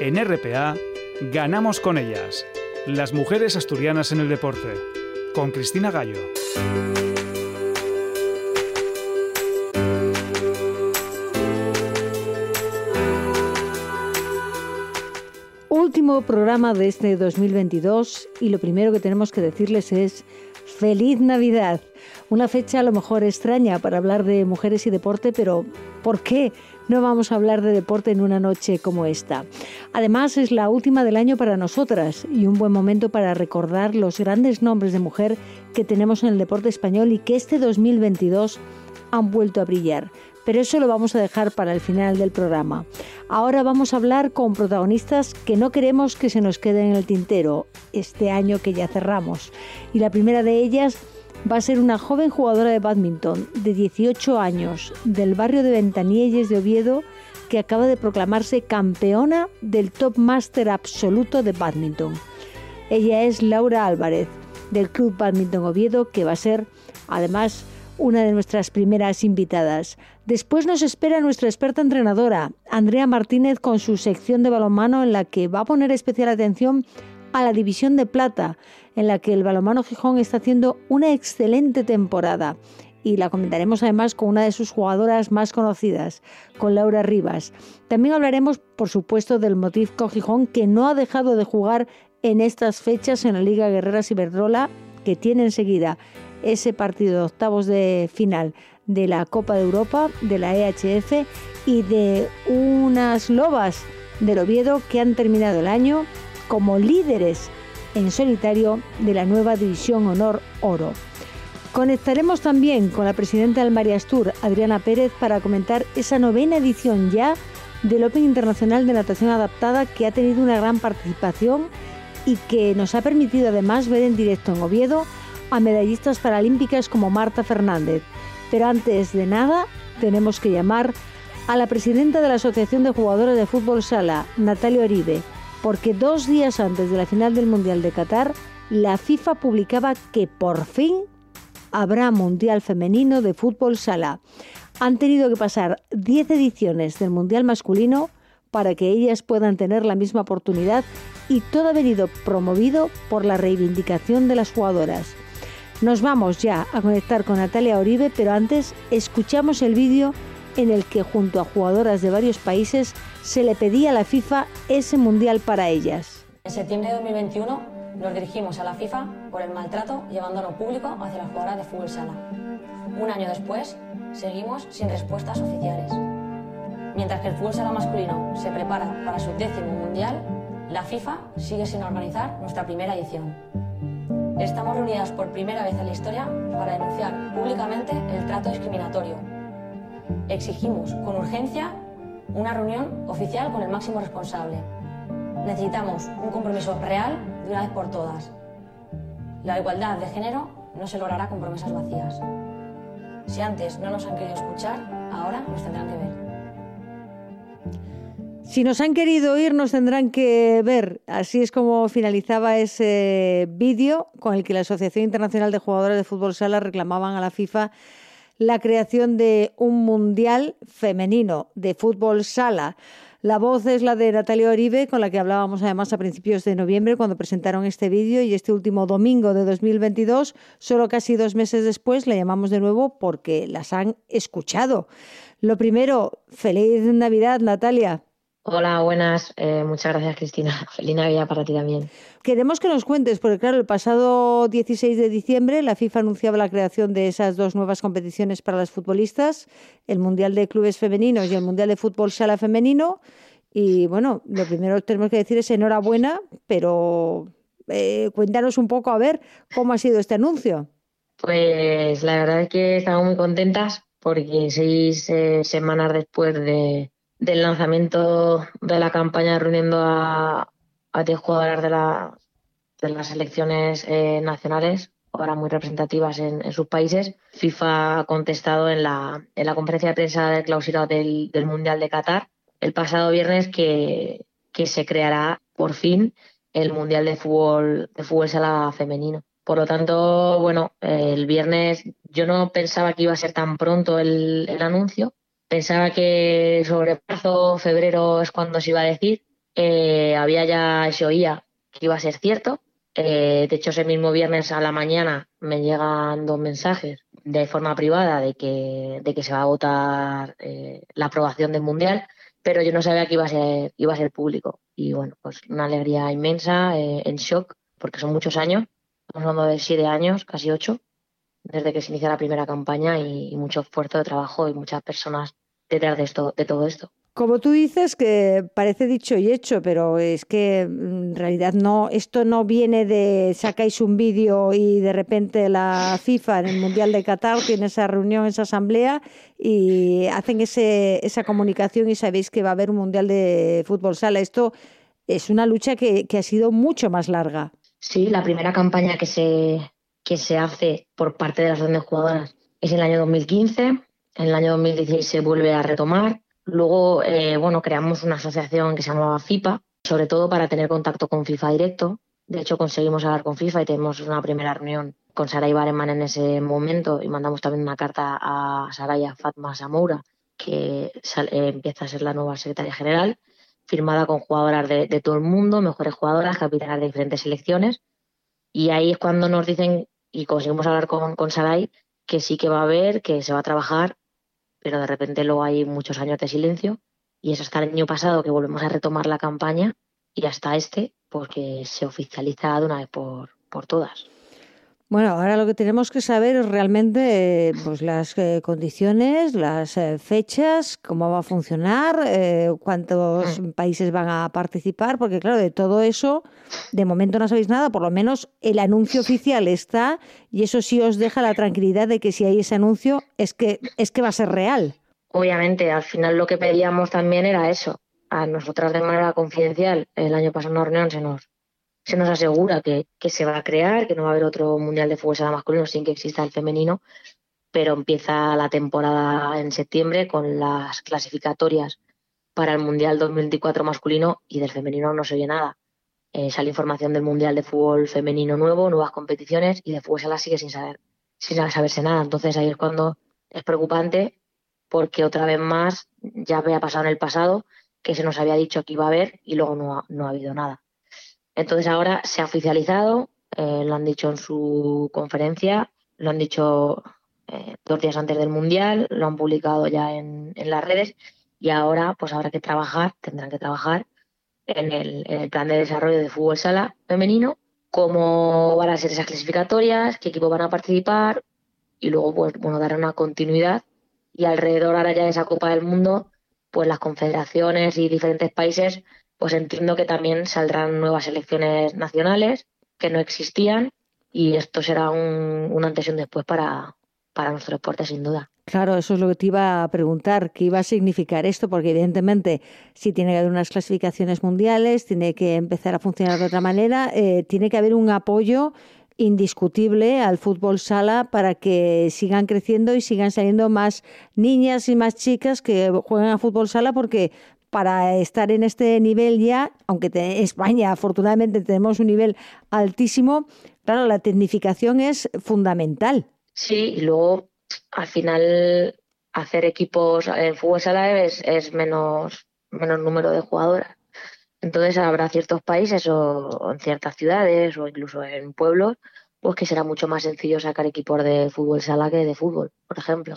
En RPA, ganamos con ellas. Las mujeres asturianas en el deporte. Con Cristina Gallo. Último programa de este 2022 y lo primero que tenemos que decirles es feliz Navidad. Una fecha a lo mejor extraña para hablar de mujeres y deporte, pero ¿por qué no vamos a hablar de deporte en una noche como esta? Además es la última del año para nosotras y un buen momento para recordar los grandes nombres de mujer que tenemos en el deporte español y que este 2022 han vuelto a brillar pero eso lo vamos a dejar para el final del programa. Ahora vamos a hablar con protagonistas que no queremos que se nos queden en el tintero este año que ya cerramos. Y la primera de ellas va a ser una joven jugadora de badminton de 18 años del barrio de Ventanielles de Oviedo que acaba de proclamarse campeona del Top Master absoluto de badminton. Ella es Laura Álvarez del Club Badminton Oviedo que va a ser además una de nuestras primeras invitadas. Después nos espera nuestra experta entrenadora, Andrea Martínez, con su sección de balonmano en la que va a poner especial atención a la división de plata, en la que el balonmano Gijón está haciendo una excelente temporada. Y la comentaremos además con una de sus jugadoras más conocidas, con Laura Rivas. También hablaremos, por supuesto, del Motivco Gijón, que no ha dejado de jugar en estas fechas en la Liga Guerreras Iberdrola, que tiene enseguida ese partido de octavos de final de la Copa de Europa, de la EHF y de unas lobas del Oviedo que han terminado el año como líderes en solitario de la nueva División Honor Oro. Conectaremos también con la presidenta del María Astur, Adriana Pérez, para comentar esa novena edición ya del Open Internacional de Natación Adaptada que ha tenido una gran participación y que nos ha permitido además ver en directo en Oviedo a medallistas paralímpicas como Marta Fernández. Pero antes de nada, tenemos que llamar a la presidenta de la Asociación de Jugadores de Fútbol Sala, Natalia Oribe, porque dos días antes de la final del Mundial de Qatar, la FIFA publicaba que por fin habrá Mundial Femenino de Fútbol Sala. Han tenido que pasar 10 ediciones del Mundial Masculino para que ellas puedan tener la misma oportunidad y todo ha venido promovido por la reivindicación de las jugadoras. Nos vamos ya a conectar con Natalia Oribe, pero antes escuchamos el vídeo en el que junto a jugadoras de varios países se le pedía a la FIFA ese mundial para ellas. En septiembre de 2021 nos dirigimos a la FIFA por el maltrato llevándolo público hacia las jugadoras de fútbol sala. Un año después, seguimos sin respuestas oficiales. Mientras que el fútbol sala masculino se prepara para su décimo mundial, la FIFA sigue sin organizar nuestra primera edición. Estamos reunidas por primera vez en la historia para denunciar públicamente el trato discriminatorio. Exigimos con urgencia una reunión oficial con el máximo responsable. Necesitamos un compromiso real de una vez por todas. La igualdad de género no se logrará con promesas vacías. Si antes no nos han querido escuchar, ahora nos tendrán que ver. Si nos han querido oír, nos tendrán que ver. Así es como finalizaba ese vídeo con el que la Asociación Internacional de Jugadores de Fútbol Sala reclamaban a la FIFA la creación de un mundial femenino de fútbol sala. La voz es la de Natalia Oribe, con la que hablábamos además a principios de noviembre cuando presentaron este vídeo y este último domingo de 2022, solo casi dos meses después, la llamamos de nuevo porque las han escuchado. Lo primero, feliz Navidad, Natalia. Hola, buenas. Eh, muchas gracias, Cristina. Feliz Navidad para ti también. Queremos que nos cuentes, porque claro, el pasado 16 de diciembre la FIFA anunciaba la creación de esas dos nuevas competiciones para las futbolistas, el Mundial de Clubes Femeninos y el Mundial de Fútbol Sala Femenino. Y bueno, lo primero que tenemos que decir es enhorabuena, pero eh, cuéntanos un poco a ver cómo ha sido este anuncio. Pues la verdad es que estamos muy contentas porque seis eh, semanas después de del lanzamiento de la campaña reuniendo a, a 10 jugadoras de, la, de las selecciones eh, nacionales, ahora muy representativas en, sus países. FIFA ha contestado en la, en la conferencia de prensa de clausura del, del Mundial de Qatar el pasado viernes que, que se creará por fin el Mundial de Fútbol, de fútbol sala femenino. Por lo tanto, bueno, el viernes yo no pensaba que iba a ser tan pronto el, el anuncio, Pensaba que sobre marzo febrero es cuando se iba a decir. eh, había ya, se oía que iba a ser cierto. Eh, de hecho, ese mismo viernes a la mañana me llegan dos mensajes de forma privada de que, de que se va a votar eh, la aprobación del Mundial, pero yo no sabía que iba a ser, iba a ser público. Y bueno, pues una alegría inmensa, en shock, porque son muchos años, estamos hablando de siete años, casi ocho, desde que se inicia la primera campaña y, y mucho esfuerzo de trabajo y muchas personas detrás de, esto, de todo esto. Como tú dices, que parece dicho y hecho, pero es que en realidad no, esto no viene de sacáis un vídeo y de repente la FIFA en el Mundial de Qatar tiene esa reunión, esa asamblea y hacen ese, esa comunicación y sabéis que va a haber un Mundial de Fútbol Sala. Esto es una lucha que, que ha sido mucho más larga. Sí, la primera campaña que se, que se hace por parte de las grandes jugadoras es en el año 2015. En el año 2016 se vuelve a retomar Luego, eh, bueno, creamos una asociación que se llamaba FIPA, sobre todo para tener contacto con FIFA directo. De hecho, conseguimos hablar con FIFA y tenemos una primera reunión con Saray Bareman en ese momento y mandamos también una carta a Saraya Fatma Samoura, que eh, empieza a ser la nueva secretaria general, firmada con jugadoras de, todo el mundo, mejores jugadoras, capitanas de diferentes selecciones. Y ahí es cuando nos dicen, y conseguimos hablar con, con Saray, que sí que va a haber, que se va a trabajar pero de repente luego hay muchos años de silencio y es hasta el año pasado que volvemos a retomar la campaña y hasta este porque se oficializa de una vez por, por todas. Bueno, ahora lo que tenemos que saber es realmente pues, las eh, condiciones, las eh, fechas, cómo va a funcionar, eh, cuántos mm. países van a participar, porque claro, de todo eso, de momento no sabéis nada, por lo menos el anuncio oficial está y eso sí os deja la tranquilidad de que si hay ese anuncio es que, es que va a ser real. Obviamente, al final lo que pedíamos también era eso. A nosotras de manera confidencial, el año pasado en una reunión se nos se nos asegura que, se va a crear, que no va a haber otro mundial de fútbol sala masculino sin que exista el femenino, pero empieza la temporada en septiembre con las clasificatorias para el mundial 2024 masculino y del femenino no se oye nada. Eh, sale información del mundial de fútbol femenino nuevo, nuevas competiciones y de fútbol sala sigue sin saber, sin saberse nada. Entonces ahí es cuando es preocupante porque otra vez más ya había pasado en el pasado que se nos había dicho que iba a haber y luego no no ha habido nada. Entonces ahora se ha oficializado, eh, lo han dicho en su conferencia, lo han dicho eh, dos días antes del Mundial, lo han publicado ya en, las redes y ahora pues habrá que trabajar, tendrán que trabajar en el, plan de desarrollo de fútbol sala femenino, cómo van a ser esas clasificatorias, qué equipos van a participar y luego pues bueno dar una continuidad y alrededor ahora ya de esa Copa del Mundo pues las confederaciones y diferentes países pues entiendo que también saldrán nuevas elecciones nacionales que no existían y esto será un, antes y un después para, para nuestro deporte, sin duda. Claro, eso es lo que te iba a preguntar, qué iba a significar esto, porque evidentemente si tiene que haber unas clasificaciones mundiales, tiene que empezar a funcionar de otra manera, eh, tiene que haber un apoyo indiscutible al fútbol sala para que sigan creciendo y sigan saliendo más niñas y más chicas que juegan a fútbol sala porque para estar en este nivel ya, aunque España afortunadamente tenemos un nivel altísimo, claro, la tecnificación es fundamental. Sí, y luego al final hacer equipos en fútbol sala es, menos, menos número de jugadoras. Entonces habrá ciertos países o en ciertas ciudades o incluso en pueblos, pues que será mucho más sencillo sacar equipos de fútbol sala que de fútbol, por ejemplo.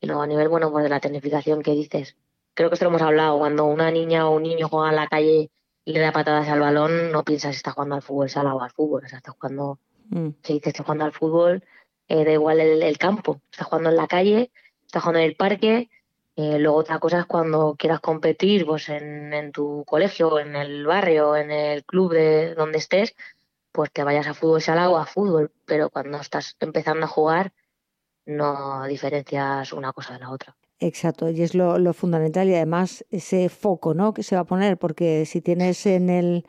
Y luego a nivel, bueno, pues de la tecnificación que dices, creo que esto lo hemos hablado, cuando una niña o un niño juega en la calle y le da patadas al balón, no piensas si está jugando al fútbol sala o al fútbol, o sea, está jugando, mm. si dices está jugando al fútbol, eh, da igual el, campo, está jugando en la calle, está jugando en el parque, eh, luego otra cosa es cuando quieras competir pues en, en tu colegio, en el barrio, en el club de donde estés, pues te vayas a fútbol sala o a fútbol, pero cuando estás empezando a jugar no diferencias una cosa de la otra. Exacto, y es lo, fundamental y además ese foco ¿no? que se va a poner, porque si tienes en el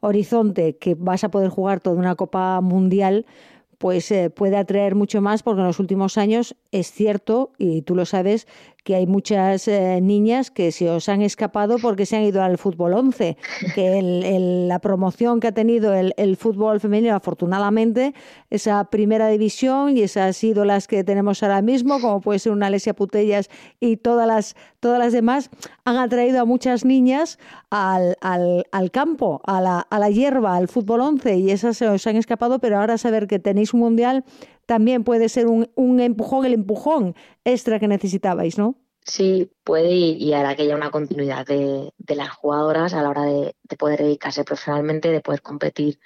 horizonte que vas a poder jugar toda una Copa Mundial, pues eh, puede atraer mucho más, porque en los últimos años es cierto, y tú lo sabes, que hay muchas eh, niñas que se os han escapado porque se han ido al fútbol 11, que la promoción que ha tenido el, fútbol femenino, afortunadamente, esa primera división y esas ídolas que tenemos ahora mismo, como puede ser una Alesia Putellas y todas las, todas las demás, han atraído a muchas niñas al, al, al campo, a la, a la hierba, al fútbol 11, y esas se os han escapado, pero ahora saber que tenéis un mundial también puede ser un, empujón, el empujón extra que necesitabais, ¿no? Sí, puede y, hará que haya una continuidad de, las jugadoras a la hora de, poder dedicarse profesionalmente, de poder competir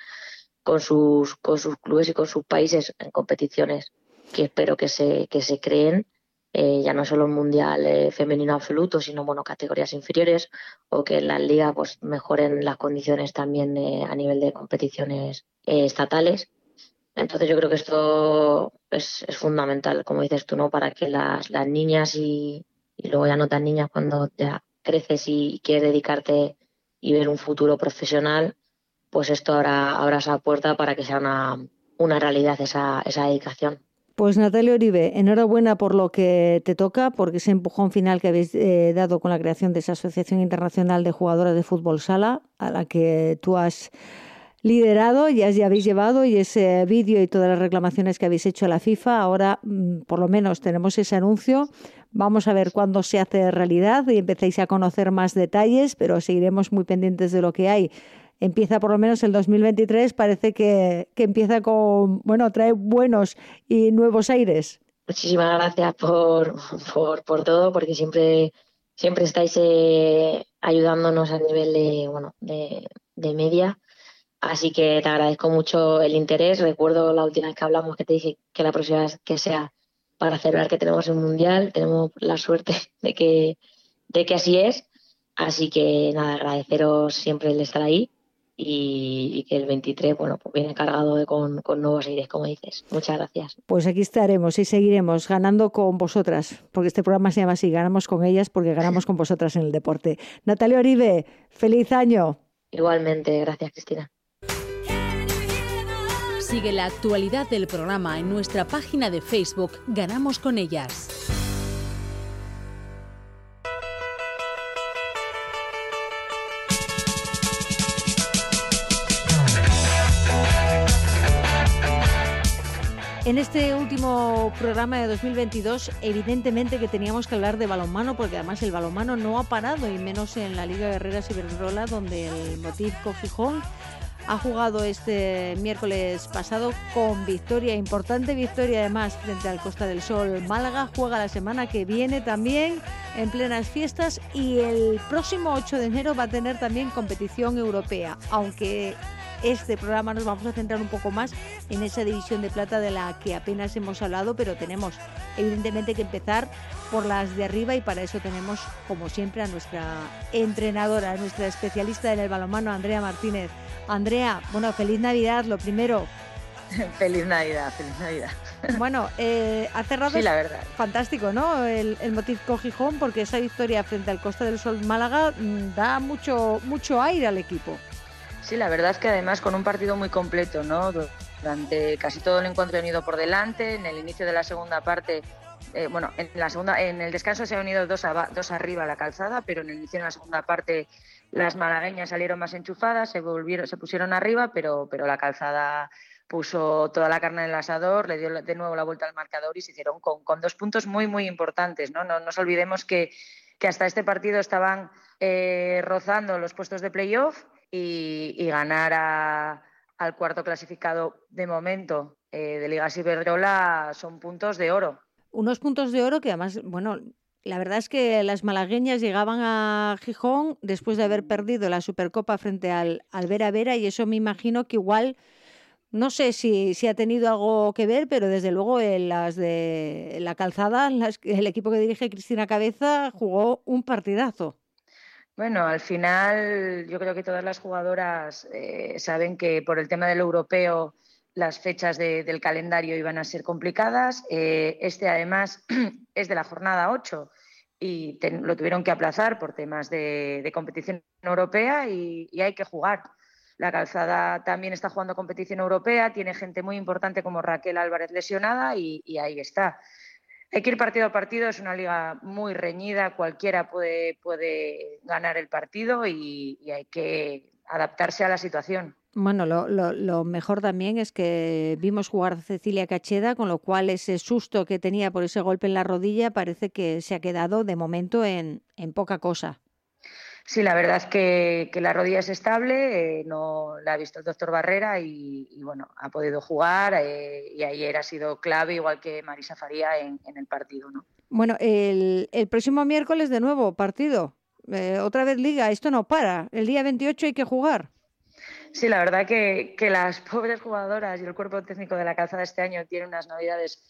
con sus, con sus clubes y con sus países en competiciones que espero que se, que se creen, eh, ya no solo un mundial eh, femenino absoluto, sino bueno, categorías inferiores o que en las ligas pues, mejoren las condiciones también eh, a nivel de competiciones estatales entonces yo creo que esto es, fundamental, como dices tú, ¿no? Para que las, las niñas y, luego ya no tan niñas cuando ya creces y quieres dedicarte y ver un futuro profesional, pues esto ahora abra esa puerta para que sea una, una realidad esa, esa dedicación. Pues Natalia Oribe, enhorabuena por lo que te toca, porque ese empujón final que habéis eh, dado con la creación de esa Asociación Internacional de Jugadoras de Fútbol Sala, a la que tú has liderado, ya, ya habéis llevado y ese vídeo y todas las reclamaciones que habéis hecho a la FIFA, ahora mm, por lo menos tenemos ese anuncio. Vamos a ver cuándo se hace realidad y empecéis a conocer más detalles, pero seguiremos muy pendientes de lo que hay. Empieza por lo menos el 2023, parece que, que empieza con, bueno, trae buenos y nuevos aires. Muchísimas gracias por, por, por todo, porque siempre, siempre estáis eh, ayudándonos a nivel de, bueno, de, de media Así que te agradezco mucho el interés. Recuerdo la última vez que hablamos que te dije que la próxima vez que sea para celebrar que tenemos un mundial, tenemos la suerte de que, de que así es. Así que nada, agradeceros siempre el estar ahí y, que el 23, bueno, pues viene cargado de, con, con nuevos aires, como dices. Muchas gracias. Pues aquí estaremos y seguiremos ganando con vosotras, porque este programa se llama así, ganamos con ellas porque ganamos con vosotras en el deporte. Natalia Oribe, feliz año. Igualmente, gracias Cristina. Sigue la actualidad del programa en nuestra página de Facebook Ganamos con ellas. En este último programa de 2022, evidentemente que teníamos que hablar de balonmano, porque además el balonmano no ha parado, y menos en la Liga Guerreras Iberdrola, donde el Motiv Gijón ha jugado este miércoles pasado con victoria, importante victoria además frente al Costa del Sol. Málaga juega la semana que viene también en plenas fiestas y el próximo 8 de enero va a tener también competición europea, aunque este programa nos vamos a centrar un poco más en esa división de plata de la que apenas hemos hablado, pero tenemos evidentemente que empezar por las de arriba y para eso tenemos, como siempre, a nuestra entrenadora, a nuestra especialista en el balonmano, Andrea Martínez. Andrea, bueno, feliz Navidad, lo primero. feliz Navidad, feliz Navidad. Bueno, eh, ha cerrado. Sí, la verdad. Fantástico, ¿no? El, el Motisco Gijón, porque esa victoria frente al Costa del Sol Málaga mm, da mucho, mucho aire al equipo. Sí, la verdad es que además con un partido muy completo, ¿no? Durante casi todo el encuentro he unido por delante, en el inicio de la segunda parte, eh, bueno, en la segunda, en el descanso se han unido dos, dos arriba a la calzada, pero en el inicio de la segunda parte las malagueñas salieron más enchufadas, se volvieron, se pusieron arriba, pero, pero la calzada puso toda la carne en el asador, le dio de nuevo la vuelta al marcador y se hicieron con, con dos puntos muy, muy importantes. No, no nos olvidemos que, que hasta este partido estaban eh, rozando los puestos de playoff y, ganar al cuarto clasificado de momento eh, de Liga Iberdrola son puntos de oro. Unos puntos de oro que además, bueno, la verdad es que las malagueñas llegaban a Gijón después de haber perdido la Supercopa frente al, al Vera Vera y eso me imagino que igual, no sé si, si ha tenido algo que ver, pero desde luego en las de la calzada, el equipo que dirige Cristina Cabeza jugó un partidazo. Bueno, al final yo creo que todas las jugadoras eh, saben que por el tema del europeo las fechas del calendario iban a ser complicadas. Eh, este además es de la jornada 8 y lo tuvieron que aplazar por temas de, competición europea y, hay que jugar. La calzada también está jugando competición europea, tiene gente muy importante como Raquel Álvarez lesionada y ahí está. hay que ir partido a partido, es una liga muy reñida, cualquiera puede, puede ganar el partido y, hay que adaptarse a la situación. Bueno, lo, lo, mejor también es que vimos jugar a Cecilia Cacheda, con lo cual ese susto que tenía por ese golpe en la rodilla parece que se ha quedado de momento en, en poca cosa. Sí, la verdad es que, la rodilla es estable, eh, no la ha visto el doctor Barrera y, bueno, ha podido jugar eh, y ayer ha sido clave, igual que Marisa Faría en, el partido. ¿no? Bueno, el, próximo miércoles de nuevo partido, eh, otra vez liga, esto no para, el día 28 hay que jugar. Sí, la verdad que, que las pobres jugadoras y el cuerpo técnico de la calzada este año tienen unas navidades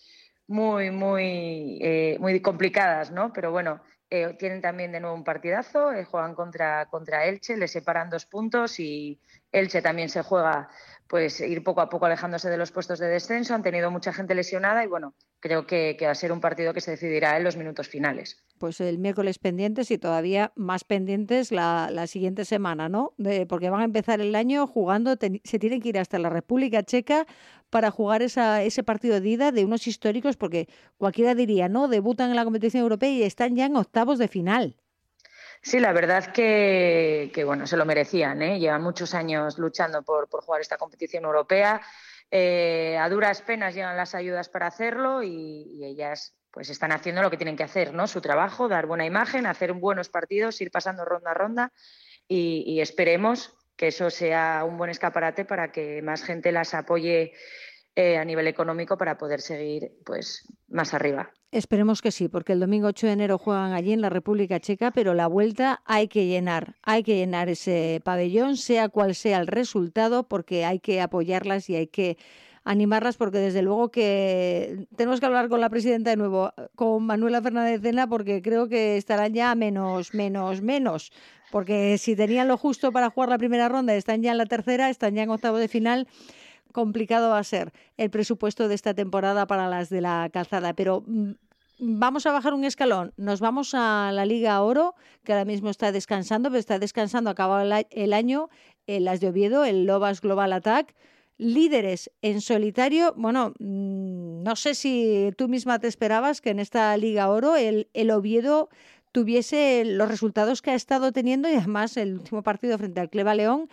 muy, muy, muy complicadas, ¿no? Pero bueno, eh, tienen también de nuevo un partidazo, eh, juegan contra, contra Elche, le separan dos puntos y Elche también se juega pues ir poco a poco alejándose de los puestos de descenso. Han tenido mucha gente lesionada y bueno, creo que, va a ser un partido que se decidirá en los minutos finales. Pues el miércoles pendientes y todavía más pendientes la, siguiente semana, ¿no? porque van a empezar el año jugando, se tienen que ir hasta la República Checa para jugar esa, ese partido de ida de unos históricos, porque cualquiera diría, ¿no? Debutan en la competición europea y están ya en octavos de final. Sí, la verdad que, que bueno, se lo merecían, ¿eh? Llevan muchos años luchando por, por jugar esta competición europea. Eh, a duras penas llegan las ayudas para hacerlo y, ellas pues están haciendo lo que tienen que hacer, ¿no? Su trabajo, dar buena imagen, hacer buenos partidos, ir pasando ronda a ronda y, y esperemos que eso sea un buen escaparate para que más gente las apoye eh, a nivel económico para poder seguir pues más arriba. Esperemos que sí, porque el domingo 8 de enero juegan allí en la República Checa, pero la vuelta hay que llenar, hay que llenar ese pabellón, sea cual sea el resultado, porque hay que apoyarlas y hay que animarlas porque desde luego que tenemos que hablar con la presidenta de nuevo, con Manuela Fernández Cena, porque creo que estarán ya menos, menos, menos. Porque si tenían lo justo para jugar la primera ronda, están ya en la tercera, están ya en octavo de final, complicado va a ser el presupuesto de esta temporada para las de la calzada. Pero mm, vamos a bajar un escalón. Nos vamos a la Liga Oro, que ahora mismo está descansando, pero está descansando, acabado el año, en las de Oviedo, el Lobas Global Attack líderes en solitario. Bueno, mm, no sé si tú misma te esperabas que en esta Liga Oro el, el Oviedo tuviese los resultados que ha estado teniendo y además el último partido frente al Cleva León.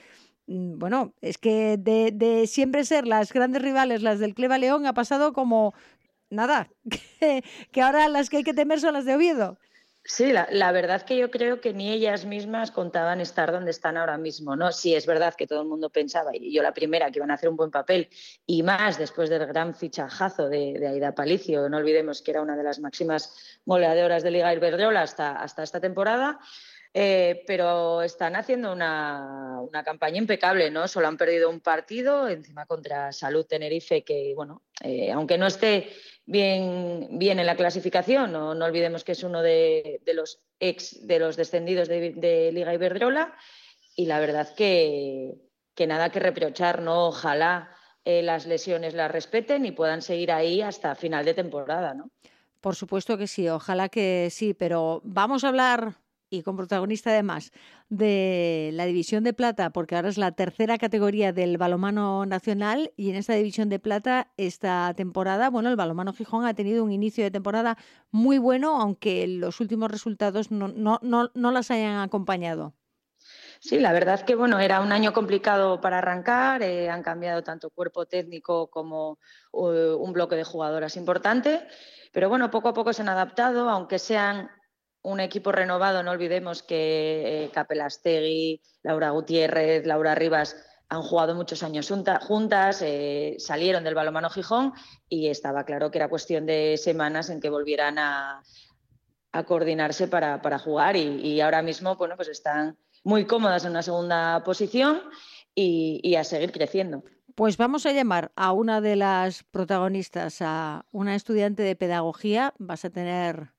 Mm, bueno, es que de, siempre ser las grandes rivales, las del Cleva León, ha pasado como nada, que, ahora las que hay que temer son las de Oviedo. Sí, la, la, verdad que yo creo que ni ellas mismas contaban estar donde están ahora mismo, ¿no? Sí, es verdad que todo el mundo pensaba, y yo la primera, que iban a hacer un buen papel, y más después del gran fichajazo de, de Aida Palicio, no olvidemos que era una de las máximas goleadoras de Liga Iberdrola hasta, hasta esta temporada, eh, pero están haciendo una, campaña impecable, ¿no? Solo han perdido un partido, encima contra Salud Tenerife, que, bueno, eh, aunque no esté bien, en la clasificación. No, olvidemos que es uno de, los ex de los descendidos de, de, Liga Iberdrola. Y la verdad que, que nada que reprochar, ¿no? Ojalá eh, las lesiones las respeten y puedan seguir ahí hasta final de temporada, ¿no? Por supuesto que sí, ojalá que sí, pero vamos a hablar y con protagonista además de la división de plata, porque ahora es la tercera categoría del balomano nacional y en esta división de plata esta temporada, bueno, el balomano Gijón ha tenido un inicio de temporada muy bueno, aunque los últimos resultados no, no, no, no las hayan acompañado. Sí, la verdad que bueno, era un año complicado para arrancar, eh, han cambiado tanto cuerpo técnico como uh, un bloque de jugadoras importante, pero bueno, poco a poco se han adaptado, aunque sean un equipo renovado, no olvidemos que eh, Capelastegui, Laura Gutiérrez, Laura Rivas han jugado muchos años juntas, eh, salieron del balomano Gijón y estaba claro que era cuestión de semanas en que volvieran a, coordinarse para, jugar y, ahora mismo bueno, pues están muy cómodas en una segunda posición y, y a seguir creciendo. Pues vamos a llamar a una de las protagonistas, a una estudiante de pedagogía. Vas a tener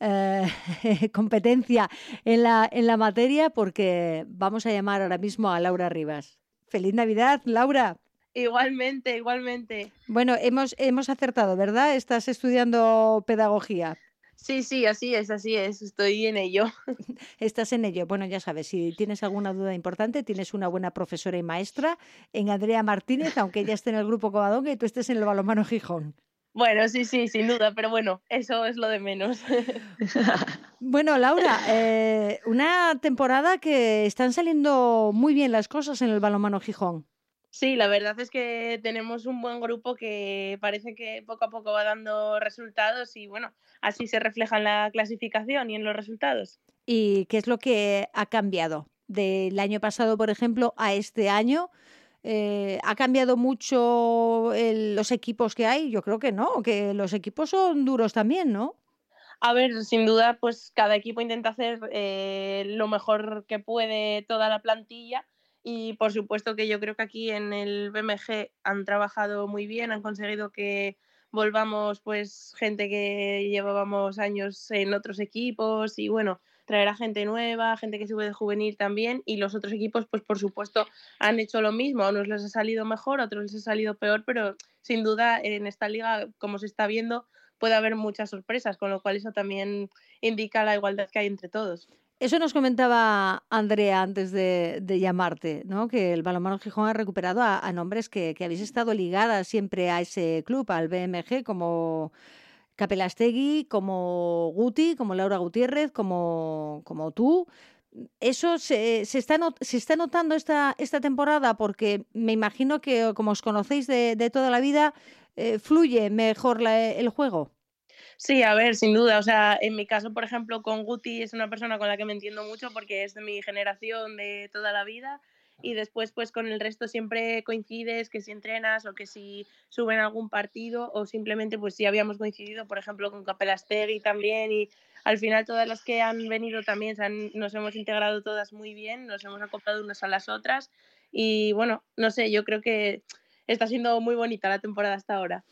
eh, competencia en la, en la materia porque vamos a llamar ahora mismo a Laura Rivas. Feliz Navidad, Laura. Igualmente, igualmente. Bueno, hemos, hemos acertado, ¿verdad? Estás estudiando pedagogía. Sí, sí, así es, así es, estoy en ello. Estás en ello. Bueno, ya sabes, si tienes alguna duda importante, tienes una buena profesora y maestra en Andrea Martínez, aunque ella esté en el grupo Covadonga y tú estés en el balomano Gijón. Bueno, sí, sí, sin duda, pero bueno, eso es lo de menos. bueno, Laura, eh, una temporada que están saliendo muy bien las cosas en el balonmano Gijón. Sí, la verdad es que tenemos un buen grupo que parece que poco a poco va dando resultados y bueno, así se refleja en la clasificación y en los resultados. ¿Y qué es lo que ha cambiado del año pasado, por ejemplo, a este año? Eh, ¿Ha cambiado mucho los equipos que hay? Yo creo que no, que los equipos son duros también, ¿no? A ver, sin duda, pues cada equipo intenta hacer eh, lo mejor que puede toda la plantilla y por supuesto que yo creo que aquí en el BMG han trabajado muy bien, han conseguido que volvamos pues gente que llevábamos años en otros equipos y bueno, traer a gente nueva, gente que sube de juvenil también y los otros equipos pues por supuesto han hecho lo mismo, a unos les ha salido mejor, a otros les ha salido peor, pero sin duda en esta liga como se está viendo puede haber muchas sorpresas, con lo cual eso también indica la igualdad que hay entre todos. Eso nos comentaba Andrea antes de, llamarte, ¿no? que el balonmano Gijón ha recuperado a, nombres que, que, habéis estado ligadas siempre a ese club, al BMG, como Capelastegui, como Guti, como Laura Gutiérrez, como, como tú. ¿Eso se, se, está, se está notando esta, esta temporada? Porque me imagino que, como os conocéis de, de toda la vida, eh, fluye mejor el juego. Sí, a ver, sin duda. O sea, en mi caso, por ejemplo, con Guti es una persona con la que me entiendo mucho porque es de mi generación de toda la vida y después pues con el resto siempre coincides que si entrenas o que si suben algún partido o simplemente pues si habíamos coincidido por ejemplo con Capelastegui también y al final todas las que han venido también nos hemos integrado todas muy bien, nos hemos acoplado unas a las otras y bueno, no sé, yo creo que está siendo muy bonita la temporada hasta ahora.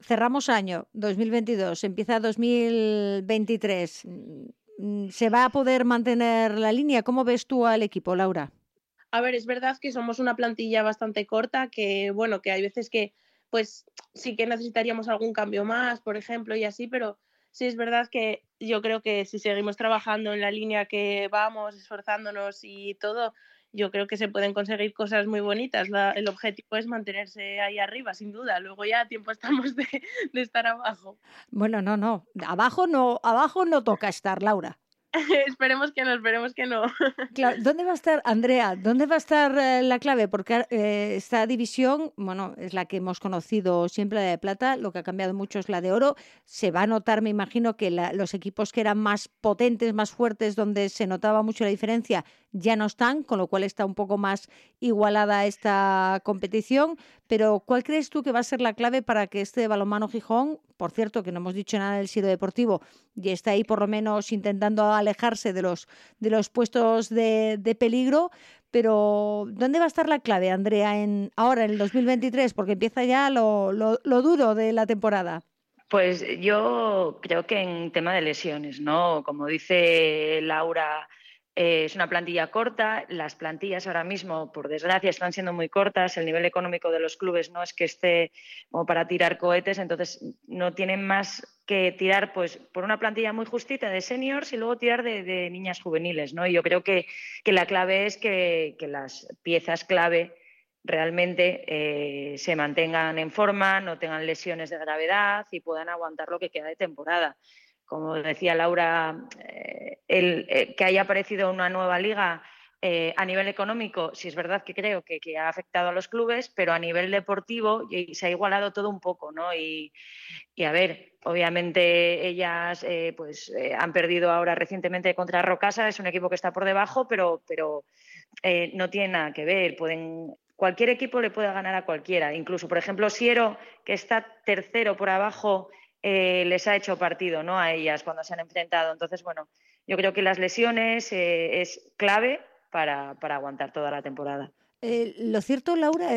Cerramos año 2022, empieza 2023. Mm, ¿Se va a poder mantener la línea? ¿Cómo ves tú al equipo, Laura? A ver, es verdad que somos una plantilla bastante corta, que bueno, que hay veces que pues sí que necesitaríamos algún cambio más, por ejemplo, y así, pero sí es verdad que yo creo que si seguimos trabajando en la línea que vamos, esforzándonos y todo, yo creo que se pueden conseguir cosas muy bonitas. el objetivo es mantenerse ahí arriba, sin duda. Luego ya a tiempo estamos de, de estar abajo. Bueno, no, no. Abajo no, abajo no toca estar, Laura. esperemos que no, esperemos que no. Claro, ¿dónde va a estar, Andrea, dónde va a estar eh, la clave? Porque eh, esta división, bueno, es la que hemos conocido siempre, la de plata, lo que ha cambiado mucho es la de oro. Se va a notar, me imagino, que los equipos que eran más potentes, más fuertes, donde se notaba mucho la diferencia, ya no están, con lo cual está un poco más igualada esta competición. Pero, ¿cuál crees tú que va a ser la clave para que este balonmano Gijón, por cierto, que no hemos dicho nada del Siro Deportivo, y está ahí por lo menos intentando alejarse de los, de los puestos de, peligro, pero ¿dónde va a estar la clave, Andrea, en, ahora en el 2023? Porque empieza ya lo, lo, lo duro de la temporada. Pues yo creo que en tema de lesiones, ¿no? Como dice Laura, eh, es una plantilla corta, las plantillas ahora mismo, por desgracia, están siendo muy cortas, el nivel económico de los clubes no es que esté como para tirar cohetes, entonces no tienen más que tirar pues por una plantilla muy justita de seniors y luego tirar de, niñas juveniles. ¿no? Y yo creo que, la clave es que, las piezas clave realmente eh, se mantengan en forma, no tengan lesiones de gravedad y puedan aguantar lo que queda de temporada como decía Laura, eh, eh, que haya aparecido una nueva liga eh, a nivel económico, sí es verdad que creo que, ha afectado a los clubes, pero a nivel deportivo se ha igualado todo un poco, ¿no? Y, a ver, obviamente ellas pues han perdido ahora recientemente contra Rocasa, es un equipo que está por debajo, pero, pero no tiene nada que ver. Pueden, cualquier equipo le puede ganar a cualquiera. Incluso, por ejemplo, Siero, que está tercero por abajo eh, les ha hecho partido ¿no? a ellas cuando se han enfrentado. Entonces, bueno, yo creo que las lesiones eh, es clave para, aguantar toda la temporada. Eh, lo cierto, Laura,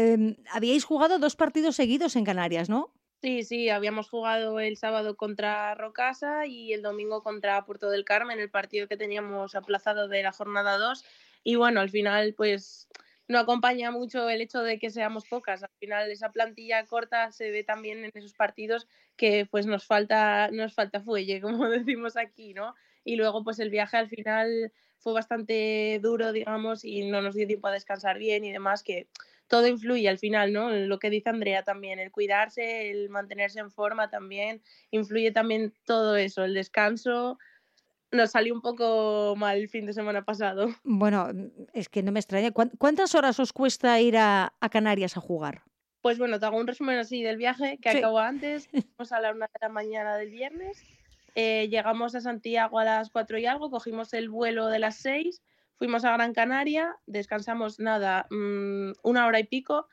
habíais jugado dos partidos seguidos en Canarias, ¿no? Sí, sí, habíamos jugado el sábado contra Rocasa y el domingo contra Puerto del Carmen, el partido que teníamos aplazado de la jornada 2. Y bueno, al final, pues no acompaña mucho el hecho de que seamos pocas. Al final esa plantilla corta se ve también en esos partidos que pues nos falta, nos falta fuelle, como decimos aquí, ¿no? Y luego pues el viaje al final fue bastante duro, digamos, y no nos dio tiempo a descansar bien y demás, que todo influye al final, ¿no? Lo que dice Andrea también, el cuidarse, el mantenerse en forma también, influye también todo eso, el descanso. Nos salió un poco mal el fin de semana pasado. Bueno, es que no me extraña. ¿Cuántas horas os cuesta ir a, Canarias a jugar? Pues bueno, te hago un resumen así del viaje que acabó antes. Fuimos a la una de la mañana del viernes eh, llegamos a Santiago a las 4 y algo, cogimos el vuelo de las 6, fuimos a Gran Canaria, descansamos nada, mm, una hora y pico,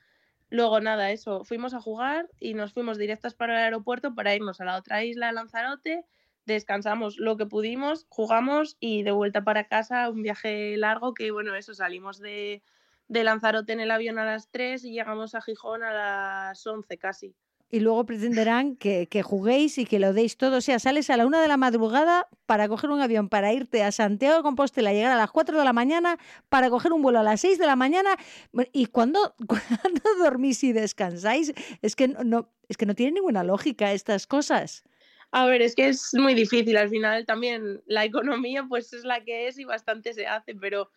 luego nada, eso, fuimos a jugar y nos fuimos directas para el aeropuerto para irnos a la otra isla, Lanzarote, descansamos lo que pudimos, jugamos y de vuelta para casa, un viaje largo que bueno, eso, salimos de, de Lanzarote en el avión a las 3 y llegamos a Gijón a las 11 casi y luego pretenderán que, juguéis y que lo deis todo. O sea, sales a la una de la madrugada para coger un avión, para irte a Santiago de Compostela, llegar a las cuatro de la mañana, para coger un vuelo a las seis de la mañana. ¿Y cuando, cuando dormís y descansáis? Es que no, es que no tiene ninguna lógica estas cosas. A ver, es que es muy difícil. Al final también la economía pues es la que es y bastante se hace, pero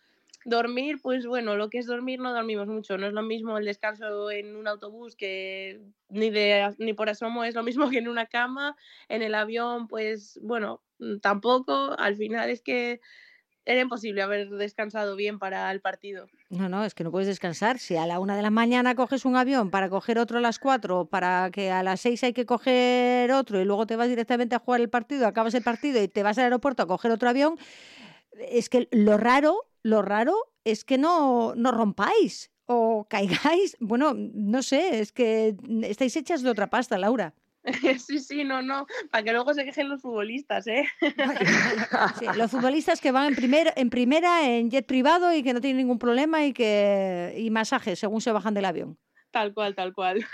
Dormir, pues bueno, lo que es dormir no dormimos mucho. No es lo mismo el descanso en un autobús que ni, de, ni por asomo es lo mismo que en una cama. En el avión, pues bueno, mm, tampoco. Al final es que era imposible haber descansado bien para el partido. No, no, es que no puedes descansar. Si a la una de la mañana coges un avión para coger otro a las cuatro, para que a las seis hay que coger otro y luego te vas directamente a jugar el partido, acabas el partido y te vas al aeropuerto a coger otro avión, es que lo raro lo raro es que no, no rompáis o caigáis. Bueno, no sé, es que estáis hechas de otra pasta, Laura. Sí, sí, no, no, para que luego se quejen los futbolistas, ¿eh? los futbolistas que van en, primer, en primera, en jet privado y que no tienen ningún problema y que y masajes según se bajan del avión. Tal cual, tal cual.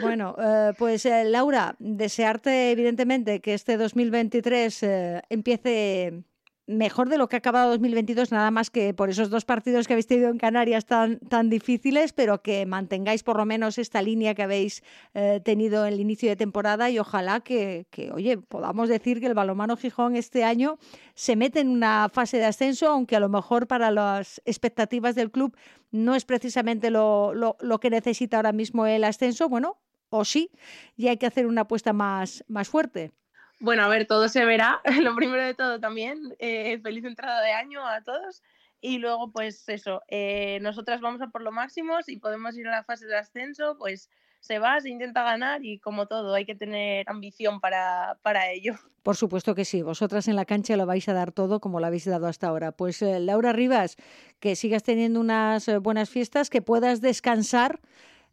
Bueno, eh, pues eh, Laura, desearte evidentemente que este 2023 eh, empiece mejor de lo que ha acabado 2022, nada más que por esos dos partidos que habéis tenido en Canarias tan, tan difíciles, pero que mantengáis por lo menos esta línea que habéis eh, tenido en el inicio de temporada y ojalá que, oye, podamos decir que el balomano Gijón este año se mete en una fase de ascenso, aunque a lo mejor para las expectativas del club no es precisamente lo, lo que necesita ahora mismo el ascenso, bueno, o sí, y hay que hacer una apuesta más, más fuerte. Bueno, a ver, todo se verá. Lo primero de todo también, eh, feliz entrada de año a todos. Y luego, pues eso, eh, nosotras vamos a por lo máximo. Si podemos ir a la fase de ascenso, pues se va, se intenta ganar y como todo, hay que tener ambición para, para ello. Por supuesto que sí, vosotras en la cancha lo vais a dar todo como lo habéis dado hasta ahora. Pues eh, Laura Rivas, que sigas teniendo unas buenas fiestas, que puedas descansar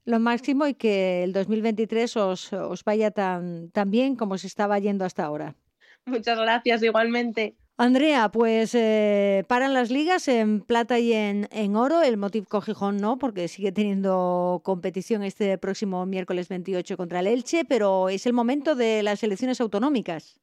lo máximo y que el 2023 os, os vaya tan, tan bien como se estaba yendo hasta ahora. Muchas gracias, igualmente. Andrea, pues eh, paran las ligas en plata y en, en oro. El Motiv Cogijón no, porque sigue teniendo competición este próximo miércoles 28 contra el Elche, pero es el momento de las elecciones autonómicas.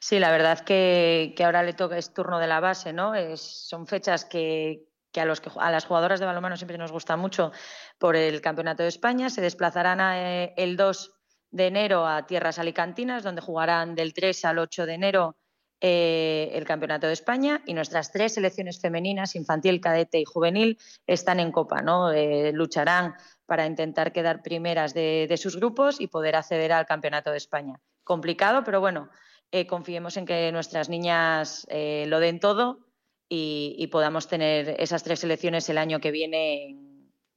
Sí, la verdad que, que ahora le toca es turno de la base, ¿no? Es, son fechas que, que a, las jugadoras de balonmano siempre nos gusta mucho por el Campeonato de España. Se desplazarán eh, el 2 de enero a tierras alicantinas, donde jugarán del 3 al 8 de enero eh, el Campeonato de España y nuestras tres selecciones femeninas, infantil, cadete y juvenil, están en Copa, ¿no? Eh, lucharán para intentar quedar primeras de, sus grupos y poder acceder al Campeonato de España. Complicado, pero bueno, confiemos en que nuestras niñas lo den todo y, podamos tener esas tres selecciones el año que viene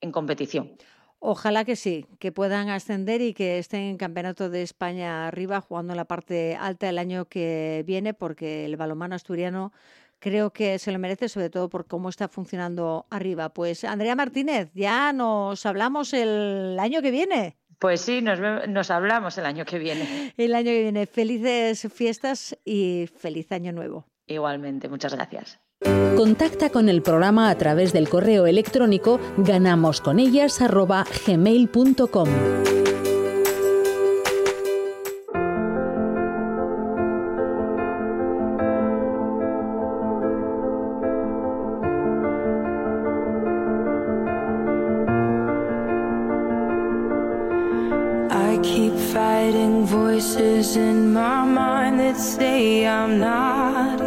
en, competición. Ojalá que sí, que puedan ascender y que estén en Campeonato de España arriba jugando en la parte alta el año que viene, porque el balonmano asturiano creo que se lo merece, sobre todo por cómo está funcionando arriba. Pues Andrea Martínez, ya nos hablamos el año que viene. Pues sí, nos, nos hablamos el año que viene. El año que viene. Felices fiestas y feliz año nuevo. Igualmente, muchas gracias. Contacta con el programa a través del correo electrónico ganamosconellas@gmail.com. Voices in my mind say I'm not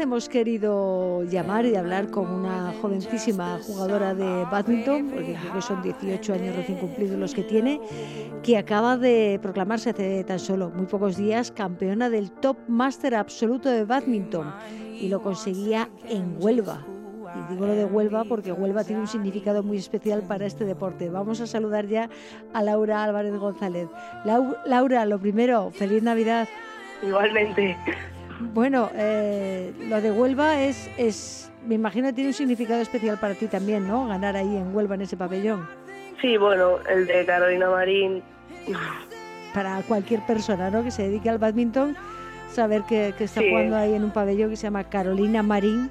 hemos querido llamar y hablar con una jovencísima jugadora de badminton, porque creo que son 18 años recién cumplidos los que tiene, que acaba de proclamarse hace tan solo muy pocos días campeona del Top Master absoluto de badminton y lo conseguía en Huelva. Y digo lo de Huelva porque Huelva tiene un significado muy especial para este deporte. Vamos a saludar ya a Laura Álvarez González. Lau- Laura, lo primero, feliz Navidad. Igualmente. Bueno, eh, lo de Huelva es, es, me imagino que tiene un significado especial para ti también, ¿no? Ganar ahí en Huelva, en ese pabellón. Sí, bueno, el de Carolina Marín. Para cualquier persona, ¿no? Que se dedique al badminton, saber que, que está Sí. jugando ahí en un pabellón que se llama Carolina Marín,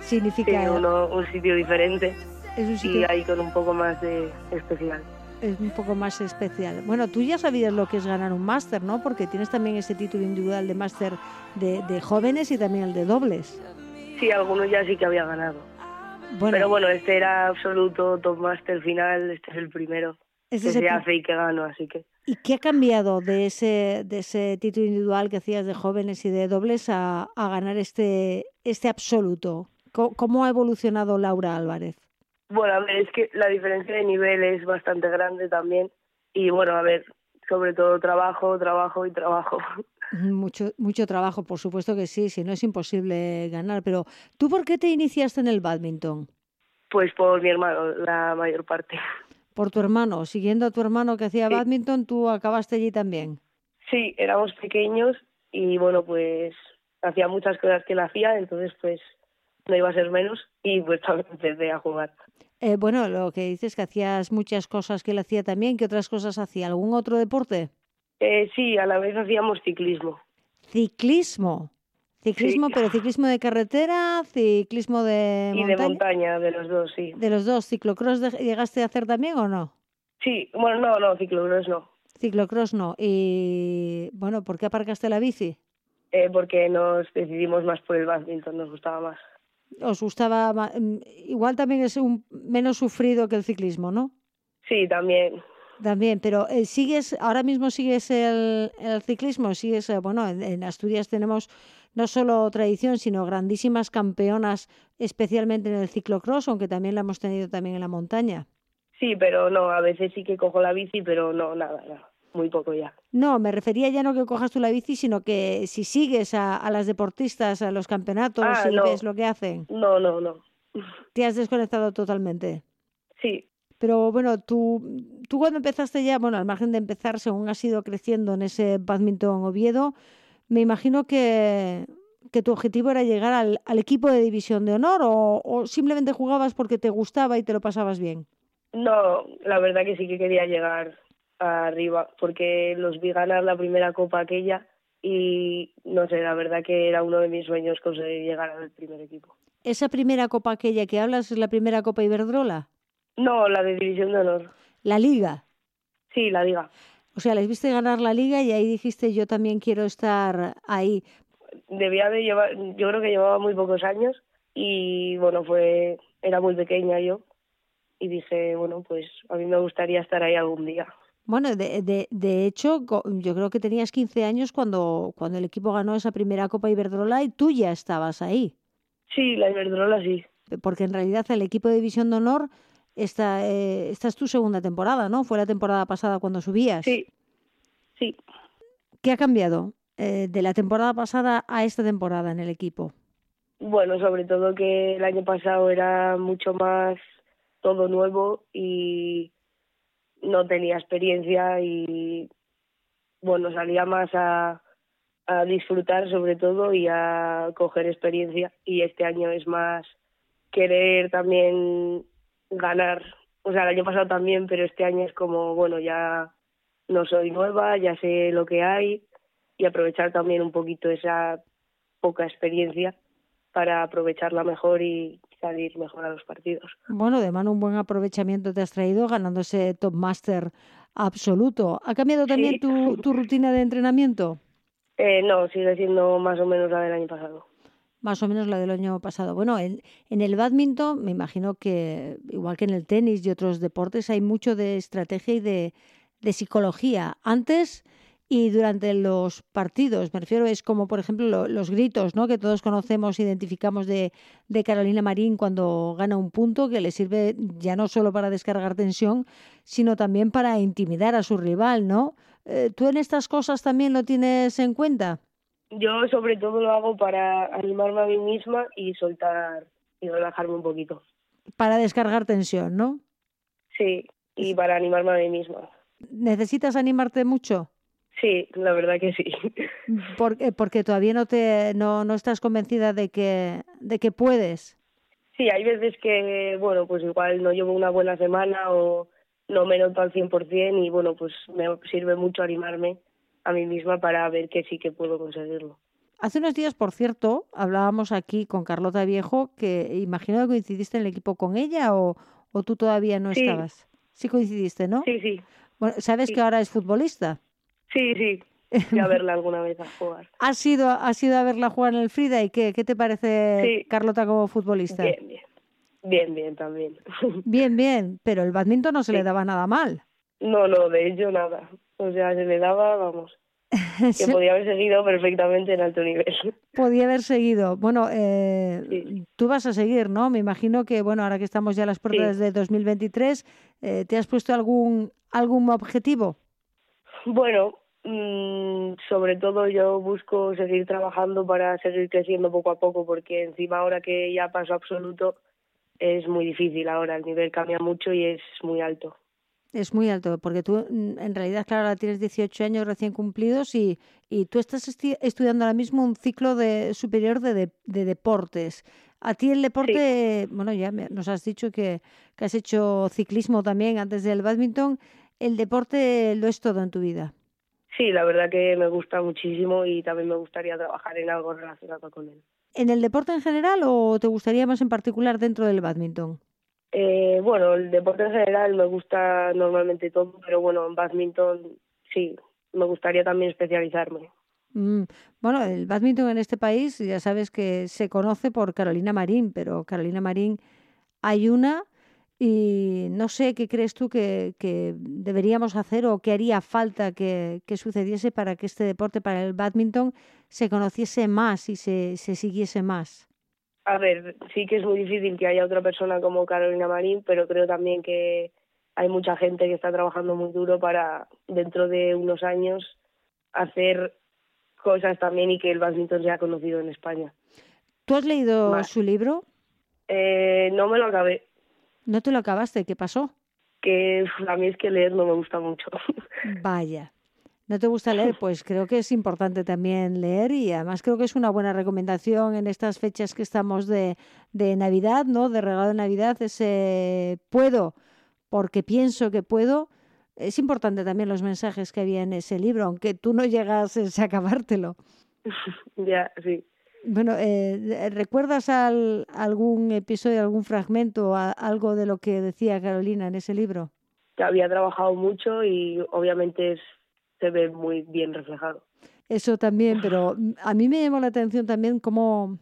Sí, significa... uno, un sitio diferente es un y sitio ahí con un poco más de especial. Es un poco más especial. Bueno, tú ya sabías lo que es ganar un máster, ¿no? Porque tienes también ese título individual de máster de, de jóvenes y también el de dobles. Sí, algunos ya sí que había ganado. Bueno, Pero bueno, este era absoluto top master final, este es el primero que se hace y que gano, así que ¿Y qué ha cambiado de ese, de ese título individual que hacías de jóvenes y de dobles a, a ganar este, este absoluto? ¿Cómo, cómo ha evolucionado Laura Álvarez? Bueno, a ver, es que la diferencia de nivel es bastante grande también y bueno, a ver, sobre todo trabajo, trabajo y trabajo. Mucho, mucho trabajo, por supuesto que sí, si no es imposible ganar. Pero, ¿tú por qué te iniciaste en el badminton? Pues por mi hermano, la mayor parte. Por tu hermano, siguiendo a tu hermano que hacía Sí. badminton, tú acabaste allí también. Sí, éramos pequeños y bueno, pues hacía muchas cosas que él hacía, entonces pues no iba a ser menos y pues también empecé a jugar. Eh, bueno, lo que dices que hacías muchas cosas que él hacía también, ¿qué otras cosas hacía? ¿Algún otro deporte? Eh, sí, a la vez hacíamos ciclismo. Ciclismo. Ciclismo, pero ciclismo de carretera, ciclismo de y montaña. de montaña, de los dos, sí. De los dos, ciclocross de- llegaste a hacer también o no? Sí, bueno, no, no, ciclocross no, Ciclocross no. Y bueno, ¿por qué aparcaste la bici? eh, porque nos decidimos más por el badminton, nos gustaba más. ¿Os gustaba? mm, Igual también es un menos sufrido que el ciclismo, ¿no? Sí, también. También, pero eh, sigues, ahora mismo sigues el, el ciclismo, sigues, eh, bueno, en, en Asturias tenemos no solo tradición, sino grandísimas campeonas, especialmente en el ciclocross, aunque también la hemos tenido también en la montaña. Sí, pero no, a veces sí que cojo la bici, pero no, nada, nada, muy poco ya. No, me refería ya no que cojas tú la bici, sino que si sigues a, a las deportistas, a los campeonatos Ah, y no. ves lo que hacen, No, no, no. te has desconectado totalmente. Sí, Pero bueno, tú, tú cuando empezaste ya, bueno, al margen de empezar, según has ido creciendo en ese badminton Oviedo, me imagino que, que tu objetivo era llegar al, al equipo de división de honor o, o simplemente jugabas porque te gustaba y te lo pasabas bien. no, la verdad que sí que quería llegar arriba, porque los vi ganar la primera copa aquella y no sé, la verdad que era uno de mis sueños conseguir llegar al primer equipo. ¿Esa primera copa aquella que hablas es la primera copa Iberdrola? No, la de división de honor. La liga. Sí, la liga. O sea, les viste ganar la liga y ahí dijiste yo también quiero estar ahí. Debía de llevar, yo creo que llevaba muy pocos años y bueno, fue, era muy pequeña yo y dije, bueno, pues a mí me gustaría estar ahí algún día. Bueno, de, de, de hecho, yo creo que tenías 15 años cuando, cuando el equipo ganó esa primera Copa Iberdrola y tú ya estabas ahí. Sí, la Iberdrola sí. Porque en realidad el equipo de División de Honor, esta, eh, esta es tu segunda temporada, ¿no? Fue la temporada pasada cuando subías. Sí, sí. ¿Qué ha cambiado eh, de la temporada pasada a esta temporada en el equipo? Bueno, sobre todo que el año pasado era mucho más todo nuevo y no tenía experiencia y bueno, salía más a, a disfrutar sobre todo y a coger experiencia y este año es más querer también ganar. O sea, el año pasado también, pero este año es como, bueno, ya no soy nueva, ya sé lo que hay y aprovechar también un poquito esa poca experiencia para aprovecharla mejor y salir mejor a los partidos. Bueno, de mano un buen aprovechamiento te has traído ganando ese Top Master absoluto. ¿Ha cambiado también Sí. tu, tu rutina de entrenamiento? Eh, no, sigue siendo más o menos la del año pasado. más o menos la del año pasado. Bueno, en, en el badminton me imagino que, igual que en el tenis y otros deportes, hay mucho de estrategia y de, de psicología. Antes y durante los partidos. Me refiero, es como, por ejemplo, los gritos ¿no? que todos conocemos, identificamos de, de, Carolina Marín cuando gana un punto, que le sirve ya no solo para descargar tensión, sino también para intimidar a su rival, ¿no? Eh, ¿Tú en estas cosas también lo tienes en cuenta? Yo sobre todo lo hago para animarme a mí misma y soltar y relajarme un poquito. Para descargar tensión, ¿no? Sí, y para animarme a mí misma. ¿Necesitas animarte mucho? Sí, la verdad que sí. ¿Por qué? Porque todavía no te no, no estás convencida de que de que puedes. Sí, hay veces que, bueno, pues igual no llevo una buena semana o no me noto al 100% y bueno, pues me sirve mucho animarme a mí misma para ver que sí que puedo conseguirlo. Hace unos días, por cierto, hablábamos aquí con Carlota Viejo, que imagino que coincidiste en el equipo con ella o, o tú todavía no Sí. estabas. Sí coincidiste, ¿no? Sí, sí, Bueno, ¿Sabes Sí. que ahora es futbolista? Sí, sí. Fui a verla alguna vez a jugar. ¿Has ido, has ido a verla jugar en el Frida y qué, qué te parece Sí. Carlota como futbolista? Bien, bien. Bien, bien también. bien, bien, pero el badminton no se le Sí. daba nada mal. No, no, de hecho nada. O sea, se le daba, vamos, que podía haber seguido perfectamente en alto nivel. Podía haber seguido. Bueno, eh, Sí. tú vas a seguir, ¿no? Me imagino que, bueno, ahora que estamos ya a las puertas de 2023, eh, ¿te has puesto algún, algún objetivo? Bueno, mm, sobre todo yo busco seguir trabajando para seguir creciendo poco a poco, porque encima ahora que ya paso absoluto es muy difícil ahora, el nivel cambia mucho y es muy alto. Es muy alto, porque tú mm, en realidad, claro, ahora tienes 18 años recién cumplidos y, y tú estás esti- estudiando ahora mismo un ciclo de, superior de, de- de deportes. A ti el deporte, bueno, ya me- nos has dicho que, que has hecho ciclismo también antes del badminton. El deporte lo es todo en tu vida. Sí, la verdad que me gusta muchísimo y también me gustaría trabajar en algo relacionado con él. ¿En el deporte en general o te gustaría más en particular dentro del badminton? Eh, bueno, el deporte en general me gusta normalmente todo, pero bueno, en badminton sí, me gustaría también especializarme. Mm, Bueno, el badminton en este país ya sabes que se conoce por Carolina Marín, pero Carolina Marín hay una y no sé qué crees tú que, que deberíamos hacer o qué haría falta que, que sucediese para que este deporte, para el badminton, se conociese más y se, se siguiese más. A ver, sí que es muy difícil que haya otra persona como Carolina Marín, pero creo también que hay mucha gente que está trabajando muy duro para dentro de unos años hacer cosas también y que el badminton sea conocido en España. ¿Tú has leído Vale. su libro? Eh, no me lo acabé, ¿No te lo acabaste? ¿Qué pasó? que a mí es que leer no me gusta mucho. Vaya. ¿No te gusta leer? Pues creo que es importante también leer y además creo que es una buena recomendación en estas fechas que estamos de, de Navidad, ¿no? De regalo de Navidad, ese puedo porque pienso que puedo. Es importante también los mensajes que había en ese libro, aunque tú no llegases a acabártelo. ya, sí. Bueno, eh, ¿recuerdas al- algún episodio, algún fragmento, a- algo de lo que decía Carolina en ese libro? Que había trabajado mucho y obviamente es, se ve muy bien reflejado. Eso también, pero a mí me llamó la atención también cómo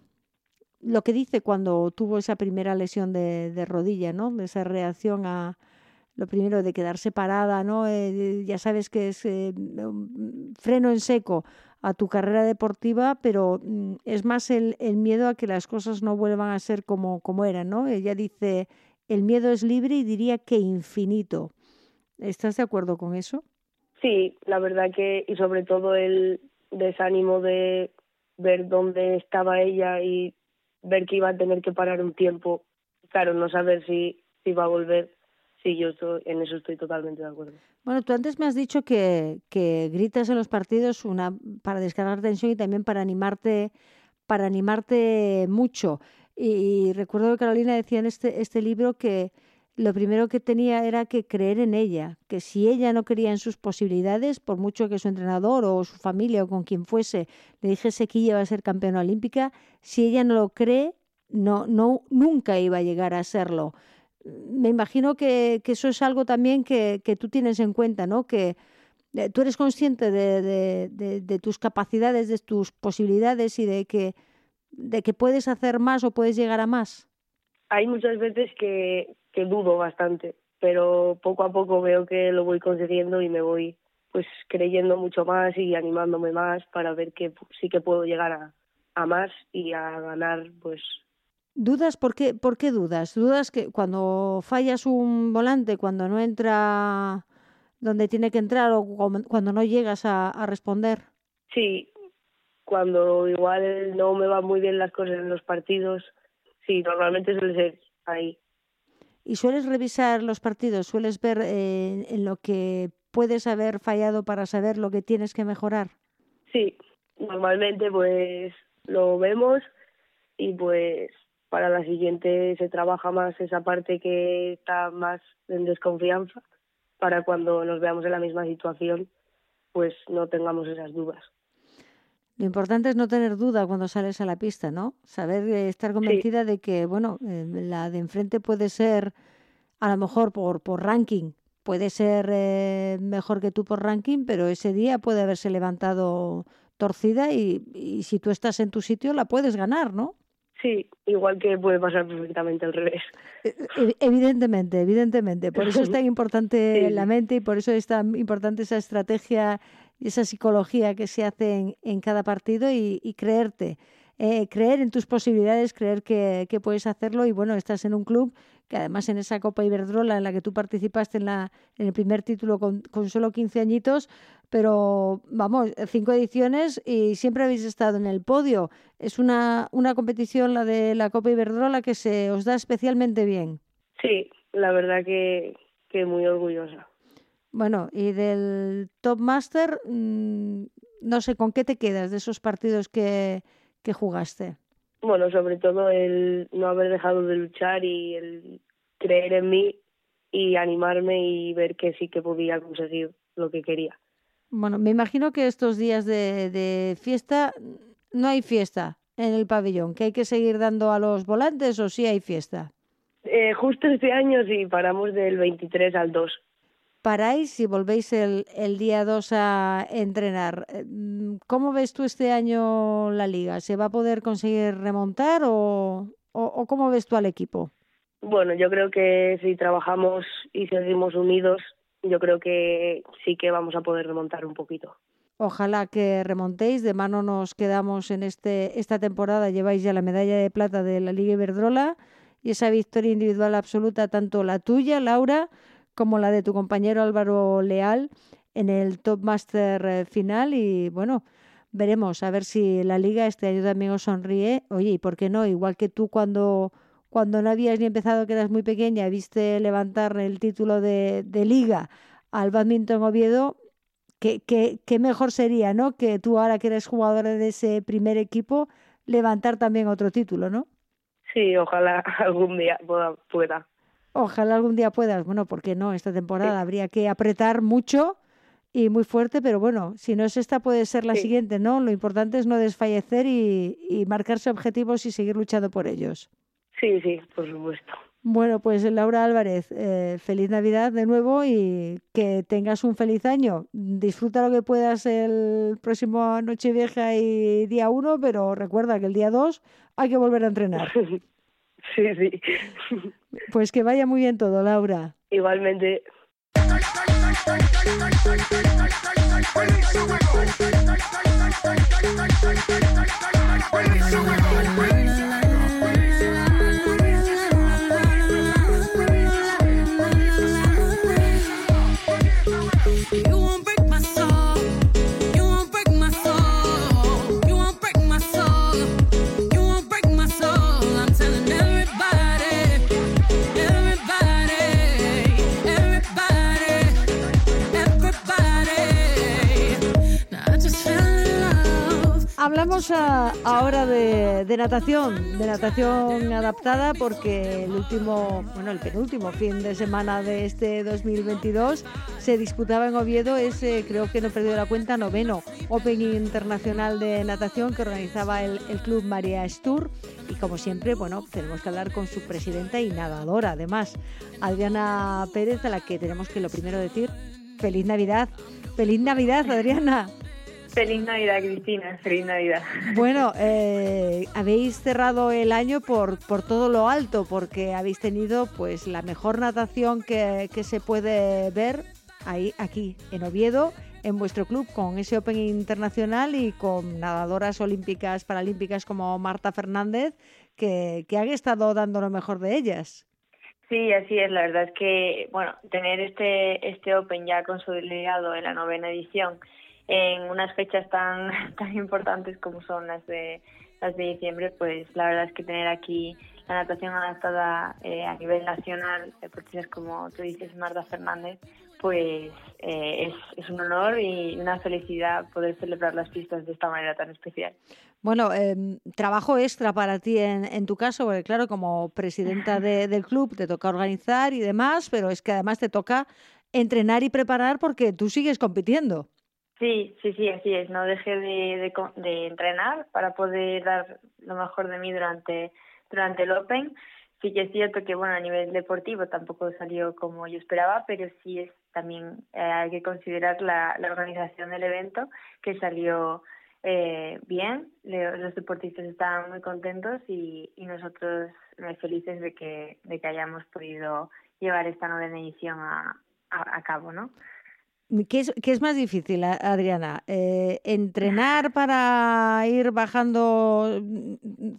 lo que dice cuando tuvo esa primera lesión de, de rodilla, ¿no? Esa reacción a lo primero de quedar separada, ¿no? Eh, ya sabes que es eh, freno en seco a tu carrera deportiva, pero mm, es más el, el miedo a que las cosas no vuelvan a ser como, como eran, ¿no? Ella dice, el miedo es libre y diría que infinito. ¿Estás de acuerdo con eso? Sí, la verdad que, y sobre todo el desánimo de ver dónde estaba ella y ver que iba a tener que parar un tiempo. Claro, no saber si, si va a volver. Sí, yo estoy, en eso estoy totalmente de acuerdo. Bueno, tú antes me has dicho que, gritas en los partidos una para descargar tensión y también para animarte, para animarte mucho. Y, y recuerdo que Carolina decía en este, este libro que lo primero que tenía era que creer en ella, que si ella no creía en sus posibilidades, por mucho que su entrenador o su familia o con quien fuese le dijese que ella iba a ser campeona olímpica, si ella no lo cree, no, no, nunca iba a llegar a serlo me imagino que, eso es algo también que, que, tú tienes en cuenta, ¿no? Que eh, tú eres consciente de, tus capacidades, de tus posibilidades y de que de que puedes hacer más o puedes llegar a más? Hay muchas veces que, dudo bastante, pero poco a poco veo que lo voy consiguiendo y me voy pues creyendo mucho más y animándome más para ver que sí que puedo llegar a más y a ganar pues ¿Dudas? ¿Por qué, ¿Por qué dudas? ¿Dudas que cuando fallas un volante, cuando no entra donde tiene que entrar o cuando no llegas a, a responder? Sí, cuando igual no me van muy bien las cosas en los partidos, sí, normalmente suele ser ahí. ¿Y sueles revisar los partidos? ¿Sueles ver eh, en lo que puedes haber fallado para saber lo que tienes que mejorar? Sí, normalmente pues lo vemos y pues para la siguiente se trabaja más esa parte que está más en desconfianza para cuando nos veamos en la misma situación pues no tengamos esas dudas. Lo importante es no tener duda cuando sales a la pista, ¿no? Saber eh, estar convencida de que, bueno, eh, la de enfrente puede ser, a lo mejor por, por ranking, puede ser eh, mejor que tú por ranking, pero ese día puede haberse levantado torcida y, y si tú estás en tu sitio la puedes ganar, ¿no? Sí, igual que puede pasar perfectamente al revés. Evidentemente, evidentemente. Por eso es tan importante la mente y por eso es tan importante esa estrategia y esa psicología que se hace en, cada partido y, creerte. Eh, creer en tus posibilidades, creer que, puedes hacerlo y bueno, estás en un club que además en esa Copa Iberdrola en la que tú participaste en, la, en el primer título con, con solo 15 añitos, pero vamos, cinco ediciones y siempre habéis estado en el podio. Es una, una competición, la de la Copa Iberdrola, que se os da especialmente bien. Sí, la verdad que, que muy orgullosa. Bueno, y del Top Master, mm, no sé, ¿con qué te quedas de esos partidos que, que jugaste? Bueno, sobre todo el no haber dejado de luchar y el creer en mí y animarme y ver que sí que podía conseguir lo que quería. Bueno, me imagino que estos días de, de fiesta no hay fiesta en el pabellón, que hay que seguir dando a los volantes o sí hay fiesta. Eh, justo este año sí, paramos del 23 al 2 paráis y volvéis el, el día 2 a entrenar. Eh, ¿Cómo ves tú este año la liga? ¿Se va a poder conseguir remontar o, o, cómo ves tú al equipo? Bueno, yo creo que si trabajamos y seguimos unidos, yo creo que sí que vamos a poder remontar un poquito. Ojalá que remontéis. De mano nos quedamos en este esta temporada. Lleváis ya la medalla de plata de la Liga Iberdrola y esa victoria individual absoluta, tanto la tuya, Laura, como la de tu compañero Álvaro Leal en el Top Master eh, final y bueno, veremos a ver si la liga este año también os sonríe. Oye, ¿y por qué no? Igual que tú cuando, cuando no habías ni empezado, que eras muy pequeña, viste levantar el título de, de liga al badminton Oviedo, ¿qué, qué, qué mejor sería, ¿no? Que tú ahora que eres jugadora de ese primer equipo, levantar también otro título, ¿no? Sí, ojalá algún día pueda. pueda. Ojalá algún día puedas. Bueno, porque no? Esta temporada habría que apretar mucho y muy fuerte, pero bueno, si no es esta, puede ser la siguiente, ¿no? Lo importante es no desfallecer y, y, marcarse objetivos y seguir luchando por ellos. Sí, sí, por supuesto. Bueno, pues Laura Álvarez, eh, feliz Navidad de nuevo y que tengas un feliz año. Disfruta lo que puedas el próximo Nochevieja y día uno, pero recuerda que el día dos hay que volver a entrenar. Sí, sí. Pues que vaya muy bien todo, Laura. Igualmente. Hablamos ahora de, natación, de natación adaptada, porque el último, bueno, el penúltimo fin de semana de este 2022 se disputaba en Oviedo ese, creo que no he perdido la cuenta, noveno Open Internacional de Natación que organizaba el, el Club María Stur. Y como siempre, bueno, tenemos que hablar con su presidenta y nadadora, además, Adriana Pérez, a la que tenemos que lo primero decir, feliz Navidad. Feliz Navidad, Adriana. Feliz Navidad, Cristina. Feliz Navidad. Bueno, eh, habéis cerrado el año por, por todo lo alto, porque habéis tenido pues la mejor natación que, que se puede ver ahí, aquí, en Oviedo, en vuestro club, con ese Open internacional y con nadadoras olímpicas, paralímpicas como Marta Fernández, que, que han estado dando lo mejor de ellas. Sí, así es. La verdad es que, bueno, tener este, este Open ya consolidado en la novena edición en unas fechas tan, tan importantes como son las de, las de diciembre, pues la verdad es que tener aquí la natación adaptada eh, a nivel nacional, deportistas como tú dices, Marta Fernández, pues eh, es, es, un honor y una felicidad poder celebrar las pistas de esta manera tan especial. Bueno, eh, trabajo extra para ti en, en, tu caso, porque claro, como presidenta de, del club te toca organizar y demás, pero es que además te toca entrenar y preparar porque tú sigues compitiendo. Sí, sí, sí, así es. No dejé de, de, de entrenar para poder dar lo mejor de mí durante, durante el Open. Sí que es cierto que bueno a nivel deportivo tampoco salió como yo esperaba pero sí es también eh, hay que considerar la, la, organización del evento que salió eh, bien. Los deportistas estaban muy contentos y, y nosotros muy felices de que de que hayamos podido llevar esta novena edición a, a cabo no ¿Qué es, ¿Qué es, más difícil, Adriana? Eh, ¿Entrenar para ir bajando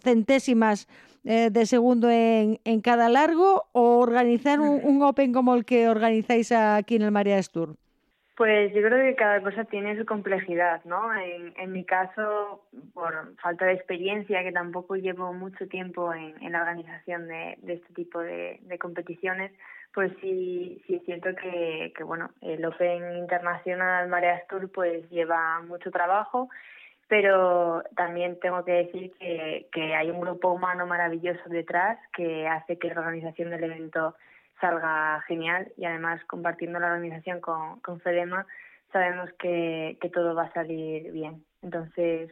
centésimas eh, de segundo en, en, cada largo o organizar un, un, Open como el que organizáis aquí en el María Tour? Pues yo creo que cada cosa tiene su complejidad, ¿no? En, en mi caso, por falta de experiencia, que tampoco llevo mucho tiempo en, en la organización de, de este tipo de, de competiciones, pues sí, sí siento que, que bueno, el Open Internacional Mareas Tour pues lleva mucho trabajo, pero también tengo que decir que, que hay un grupo humano maravilloso detrás que hace que la organización del evento salga genial y además compartiendo la organización con, con Fedema sabemos que, que todo va a salir bien. Entonces,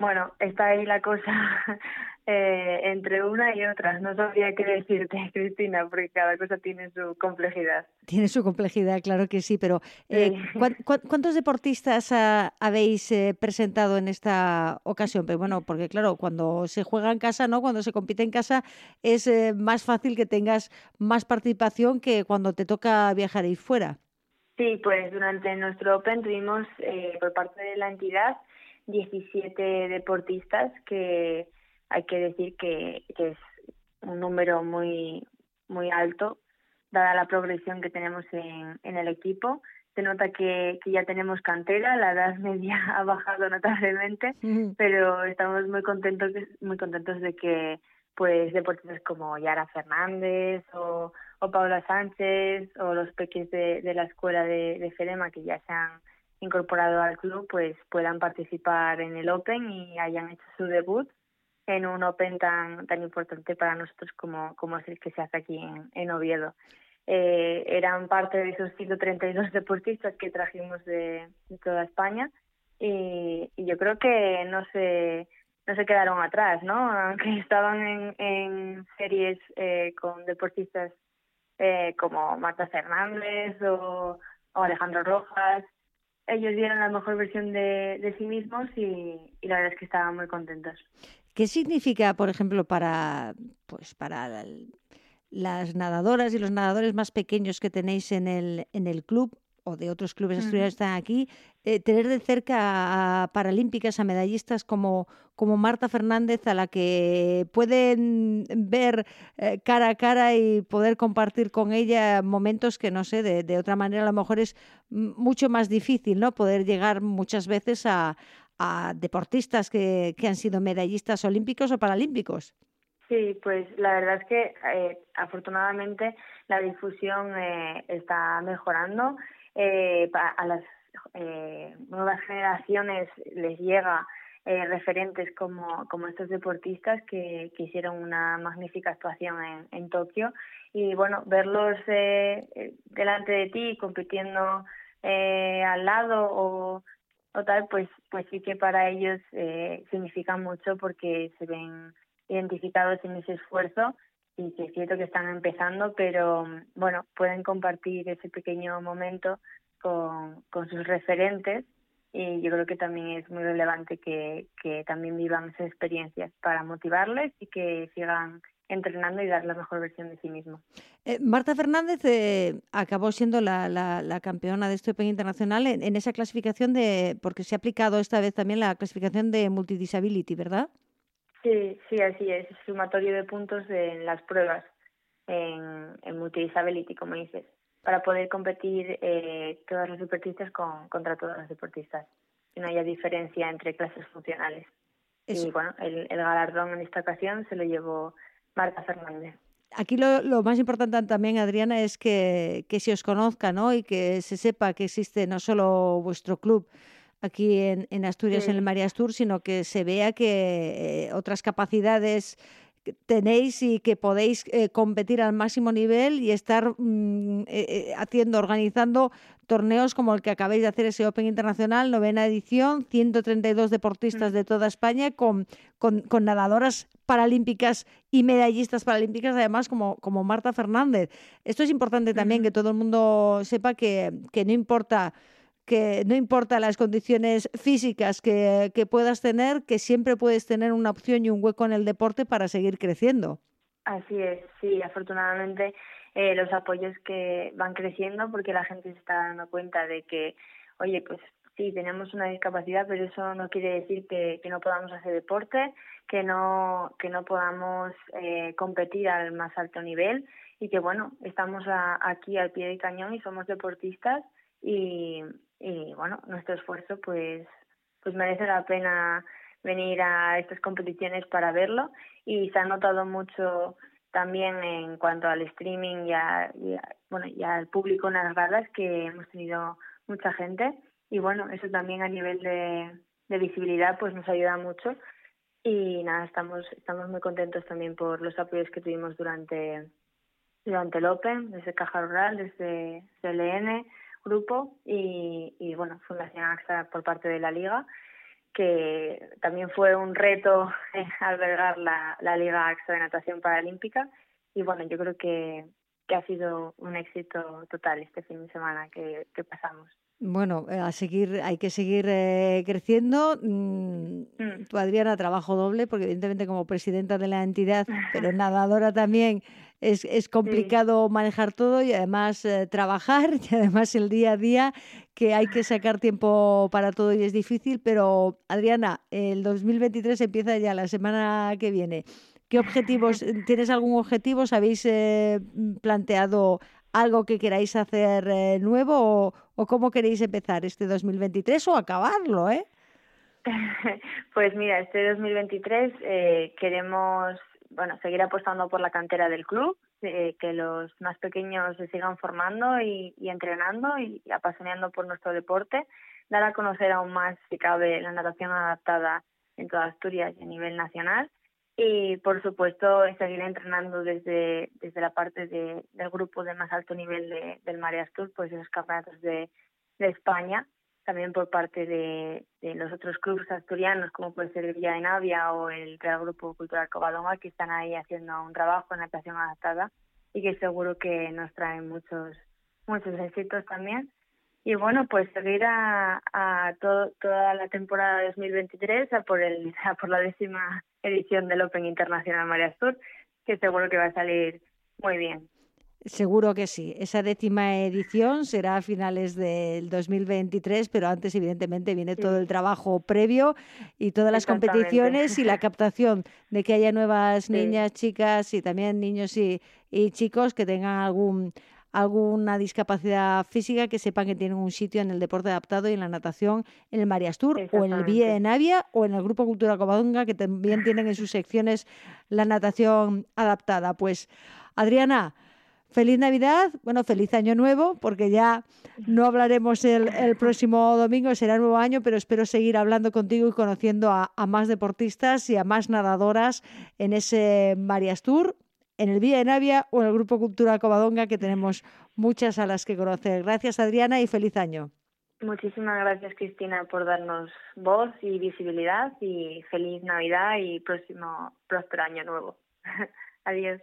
bueno, está ahí la cosa eh, entre una y otra. No sabría qué decirte, Cristina, porque cada cosa tiene su complejidad. Tiene su complejidad, claro que sí, pero eh, sí. ¿cuántos deportistas ha, habéis eh, presentado en esta ocasión? Pero bueno, porque claro, cuando se juega en casa, ¿no? Cuando se compite en casa es eh, más fácil que tengas más participación que cuando te toca viajar y fuera. Sí, pues durante nuestro Open tuvimos eh, por parte de la entidad 17 deportistas que hay que decir que, que es un número muy muy alto dada la progresión que tenemos en, en el equipo. Se nota que, que ya tenemos cantera la edad media ha bajado notablemente pero estamos muy contentos muy contentos de que pues deportistas como Yara Fernández o, o Paula Sánchez o los peques de, de la escuela de, de que ya se han incorporado al club pues puedan participar en el Open y hayan hecho su debut en un Open tan tan importante para nosotros como, como es el que se hace aquí en, en Oviedo. Eh, eran parte de esos 132 deportistas que trajimos de, toda España y, yo creo que no se no se quedaron atrás, ¿no? Aunque estaban en, en series eh, con deportistas eh, como Marta Fernández o Alejandro Rojas, ellos dieron la mejor versión de, de sí mismos y, y, la verdad es que estaban muy contentos. ¿Qué significa, por ejemplo, para, pues, para las nadadoras y los nadadores más pequeños que tenéis en el, en el club o de otros clubes uh -huh. están aquí, eh, tener de cerca a paralímpicas, a medallistas como, como Marta Fernández, a la que pueden ver eh, cara a cara y poder compartir con ella momentos que, no sé, de, de, otra manera a lo mejor es mucho más difícil, ¿no? Poder llegar muchas veces a, a deportistas que, que han sido medallistas olímpicos o paralímpicos. Sí, pues la verdad es que eh, afortunadamente la difusión eh, está mejorando eh, a las eh, nuevas generaciones les llega eh, referentes como, como estos deportistas que, que hicieron una magnífica actuación en, en Tokio. Y bueno, verlos eh, delante de ti compitiendo eh, al lado o, o tal, pues, pues sí que para ellos eh, significa mucho porque se ven identificados en ese esfuerzo y que es cierto que están empezando, pero bueno, pueden compartir ese pequeño momento con, con sus referentes y yo creo que también es muy relevante que, que también vivan esas experiencias para motivarles y que sigan entrenando y dar la mejor versión de sí mismo. Eh, Marta Fernández eh, acabó siendo la, la, campeona de este Open Internacional en, esa clasificación de, porque se ha aplicado esta vez también la clasificación de multidisability, ¿verdad? Sí, sí, así es, sumatorio de puntos en las pruebas en, en multidisability, como dices, para poder competir eh, todas las deportistas con, contra todas las deportistas, que no haya diferencia entre clases funcionales. Y bueno, el, el galardón en esta ocasión se lo llevó Marta Fernández. Aquí lo, lo, más importante también, Adriana, es que, que se os conozca ¿no? y que se sepa que existe no solo vuestro club aquí en, en Asturias, en el Marias Tour, sino que se vea que eh, otras capacidades tenéis y que podéis eh, competir al máximo nivel y estar mm, eh, haciendo, organizando torneos como el que acabáis de hacer ese Open Internacional, novena edición, 132 deportistas mm. de toda España con, con, con, nadadoras paralímpicas y medallistas paralímpicas, además como, como Marta Fernández. Esto es importante también, que todo el mundo sepa que, que no importa que no importa las condiciones físicas que, que, puedas tener, que siempre puedes tener una opción y un hueco en el deporte para seguir creciendo. Así es, sí, afortunadamente eh, los apoyos que van creciendo porque la gente se está dando cuenta de que, oye, pues sí, tenemos una discapacidad, pero eso no quiere decir que, que no podamos hacer deporte, que no, que no podamos eh, competir al más alto nivel y que, bueno, estamos aquí al pie del cañón y somos deportistas y, y, bueno, nuestro esfuerzo pues, pues merece la pena venir a estas competiciones para verlo. Y se ha notado mucho también en cuanto al streaming y, a, bueno y al público en las gradas que hemos tenido mucha gente. Y bueno eso también a nivel de, de visibilidad pues nos ayuda mucho. Y nada estamos estamos muy contentos también por los apoyos que tuvimos durante durante el Open desde Caja Rural desde CLN grupo y, y bueno Fundación AXA por parte de la liga que también fue un reto albergar la, la Liga AXA de Natación Paralímpica y bueno, yo creo que, que ha sido un éxito total este fin de semana que, que pasamos. Bueno, eh, a seguir, hay que seguir eh, creciendo. Mm, mm. Adriana trabajo doble, porque evidentemente como presidenta de la entidad, pero nadadora también, es, es complicado manejar todo y además eh, trabajar y además el día a día que hay que sacar tiempo para todo y es difícil. Pero Adriana, el 2023 empieza ya la semana que viene. ¿Qué objetivos, tienes algún objetivo? ¿Habéis planteado algo que queráis hacer eh, nuevo o, cómo queréis empezar este 2023 o acabarlo, ¿eh? Pues mira, este 2023 eh, queremos bueno seguir apostando por la cantera del club, eh, que los más pequeños se sigan formando y, y entrenando y, y, apasionando por nuestro deporte, dar a conocer aún más, si cabe, la natación adaptada en toda Asturias y a nivel nacional y por supuesto seguir entrenando desde, desde la parte de, del grupo de más alto nivel de, del Mareas Tour, pues los campeonatos de, de España, también por parte de, de, los otros clubes asturianos, como puede ser Villa de Navia o el Real Grupo Cultural Covadonga, que están ahí haciendo un trabajo en natación adaptada y que seguro que nos traen muchos, muchos éxitos también. Y bueno, pues seguir a, a todo, toda la temporada 2023 a por, el, a por la décima edición del Open Internacional María Sur, que seguro que va a salir muy bien. Seguro que sí. Esa décima edición será a finales del 2023, pero antes, evidentemente, viene todo el trabajo previo y todas las competiciones y la captación de que haya nuevas niñas, chicas y también niños y, y chicos que tengan algún alguna discapacidad física que sepan que tienen un sitio en el deporte adaptado y en la natación en el Marias Tour o en el Vía de Navia o en el Grupo Cultura Covadonga que también tienen en sus secciones la natación adaptada. Pues Adriana, feliz Navidad, bueno, feliz Año Nuevo, porque ya no hablaremos el, el, próximo domingo, será nuevo año, pero espero seguir hablando contigo y conociendo a, a más deportistas y a más nadadoras en ese Marias Tour en el Vía de Navia o en el Grupo Cultura Covadonga, que tenemos muchas a las que conocer. Gracias, Adriana, y feliz año. Muchísimas gracias, Cristina, por darnos voz y visibilidad y feliz Navidad y próximo próspero año nuevo. Adiós.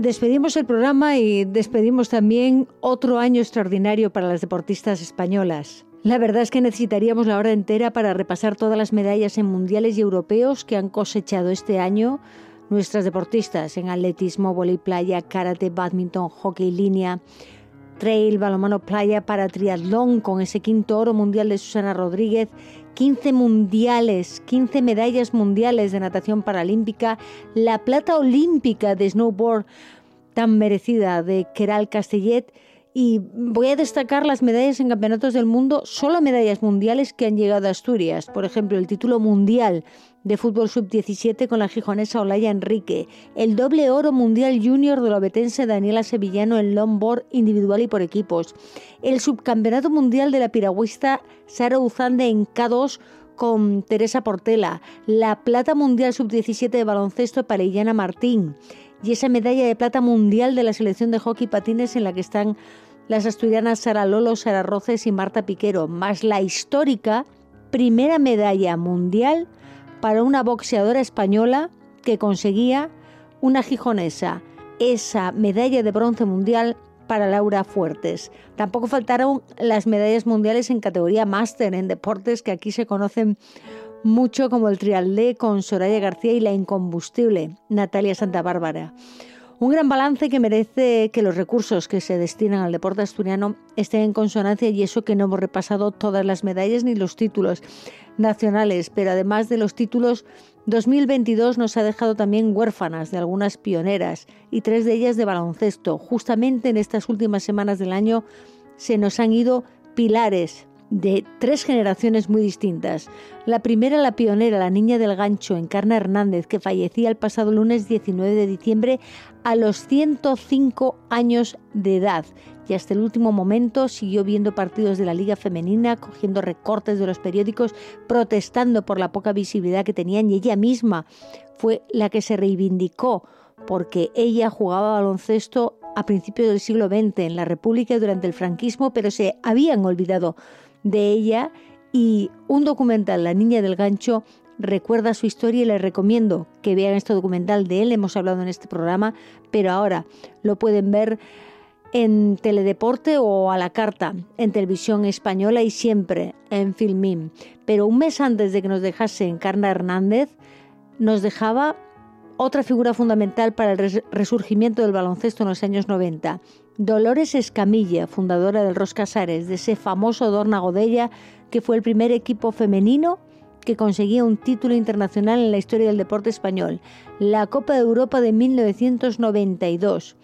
Despedimos el programa y despedimos también otro año extraordinario para las deportistas españolas. La verdad es que necesitaríamos la hora entera para repasar todas las medallas en mundiales y europeos que han cosechado este año nuestras deportistas en atletismo, volei playa, karate, badminton, hockey línea, trail, balonmano playa, para triatlón con ese quinto oro mundial de Susana Rodríguez, 15 mundiales, 15 medallas mundiales de natación paralímpica, la plata olímpica de snowboard tan merecida de Keral Castellet y voy a destacar las medallas en campeonatos del mundo, solo medallas mundiales que han llegado a Asturias. Por ejemplo, el título mundial de fútbol sub-17 con la gijonesa Olaya Enrique, el doble oro mundial junior de la obetense Daniela Sevillano en longboard individual y por equipos, el subcampeonato mundial de la piragüista Sara Uzande en K2 con Teresa Portela, la plata mundial sub-17 de baloncesto para Illana Martín, y esa medalla de plata mundial de la selección de hockey patines en la que están las asturianas Sara Lolo, Sara Roces y Marta Piquero, más la histórica primera medalla mundial para una boxeadora española que conseguía una gijonesa, esa medalla de bronce mundial para Laura Fuertes. Tampoco faltaron las medallas mundiales en categoría máster en deportes que aquí se conocen mucho como el trialdé con Soraya García y la incombustible Natalia Santa Bárbara. Un gran balance que merece que los recursos que se destinan al deporte asturiano estén en consonancia y eso que no hemos repasado todas las medallas ni los títulos nacionales, pero además de los títulos, 2022 nos ha dejado también huérfanas de algunas pioneras y tres de ellas de baloncesto. Justamente en estas últimas semanas del año se nos han ido pilares de tres generaciones muy distintas. La primera, la pionera, la niña del gancho, Encarna Hernández, que fallecía el pasado lunes 19 de diciembre a los 105 años de edad y hasta el último momento siguió viendo partidos de la Liga Femenina, cogiendo recortes de los periódicos, protestando por la poca visibilidad que tenían y ella misma fue la que se reivindicó porque ella jugaba baloncesto a principios del siglo XX en la República durante el franquismo, pero se habían olvidado de ella y un documental, La Niña del Gancho, recuerda su historia y les recomiendo que vean este documental de él. Hemos hablado en este programa, pero ahora lo pueden ver en Teledeporte o a la carta, en televisión española y siempre en Filmim. Pero un mes antes de que nos dejase Encarna Hernández, nos dejaba otra figura fundamental para el resurgimiento del baloncesto en los años 90. Dolores Escamilla, fundadora del Ros Casares, de ese famoso Dorna Godella, que fue el primer equipo femenino que conseguía un título internacional en la historia del deporte español, la Copa de Europa de 1992.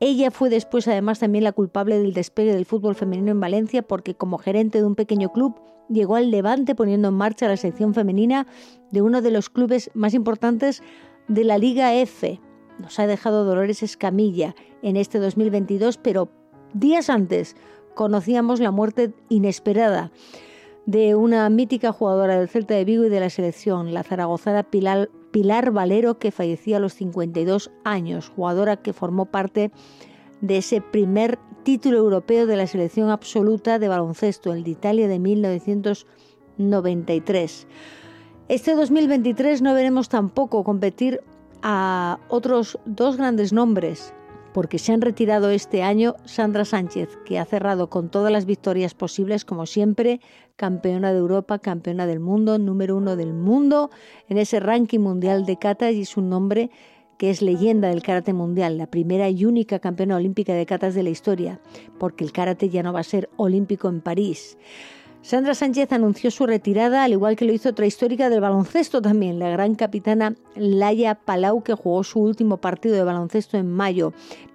Ella fue después además también la culpable del despegue del fútbol femenino en Valencia porque como gerente de un pequeño club llegó al Levante poniendo en marcha la sección femenina de uno de los clubes más importantes de la Liga F. Nos ha dejado Dolores Escamilla en este 2022, pero días antes conocíamos la muerte inesperada de una mítica jugadora del Celta de Vigo y de la selección, la zaragozana Pilar, Pilar Valero, que fallecía a los 52 años, jugadora que formó parte de ese primer título europeo de la selección absoluta de baloncesto, el de Italia de 1993. Este 2023 no veremos tampoco competir a otros dos grandes nombres, porque se han retirado este año Sandra Sánchez, que ha cerrado con todas las victorias posibles, como siempre, campeona de Europa, campeona del mundo, número uno del mundo en ese ranking mundial de katas y es un nombre que es leyenda del karate mundial, la primera y única campeona olímpica de katas de la historia, porque el karate ya no va a ser olímpico en París. Sandra Sánchez anunció su retirada, al igual que lo hizo otra histórica del baloncesto también, la gran capitana Laia Palau, que jugó su último partido de baloncesto en mayo.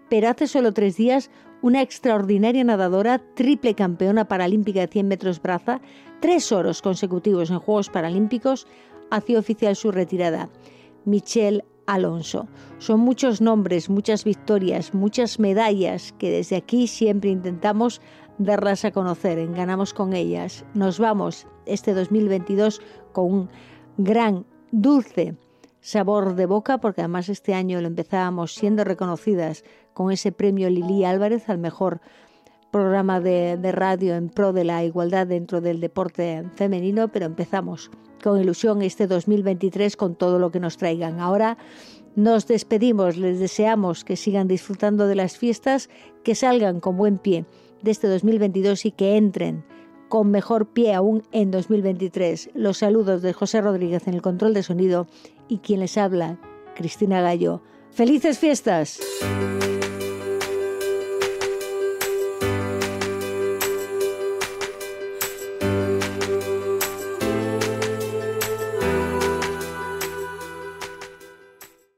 Pero hace solo tres días, una extraordinaria nadadora, triple campeona paralímpica de 100 metros braza, tres oros consecutivos en Juegos Paralímpicos, hacía oficial su retirada. Michelle Alonso. Son muchos nombres, muchas victorias, muchas medallas que desde aquí siempre intentamos darlas a conocer Ganamos con ellas. Nos vamos este 2022 con un gran, dulce sabor de boca, porque además este año lo empezábamos siendo reconocidas con ese premio Lili Álvarez al mejor programa de radio en pro de la igualdad dentro del deporte femenino, pero empezamos con ilusión este 2023 con todo lo que nos traigan. Ahora nos despedimos, les deseamos que sigan disfrutando de las fiestas, que salgan con buen pie de este 2022 y que entren con mejor pie aún en 2023. Los saludos de José Rodríguez en el control de sonido y quien les habla, Cristina Gallo. ¡Felices fiestas!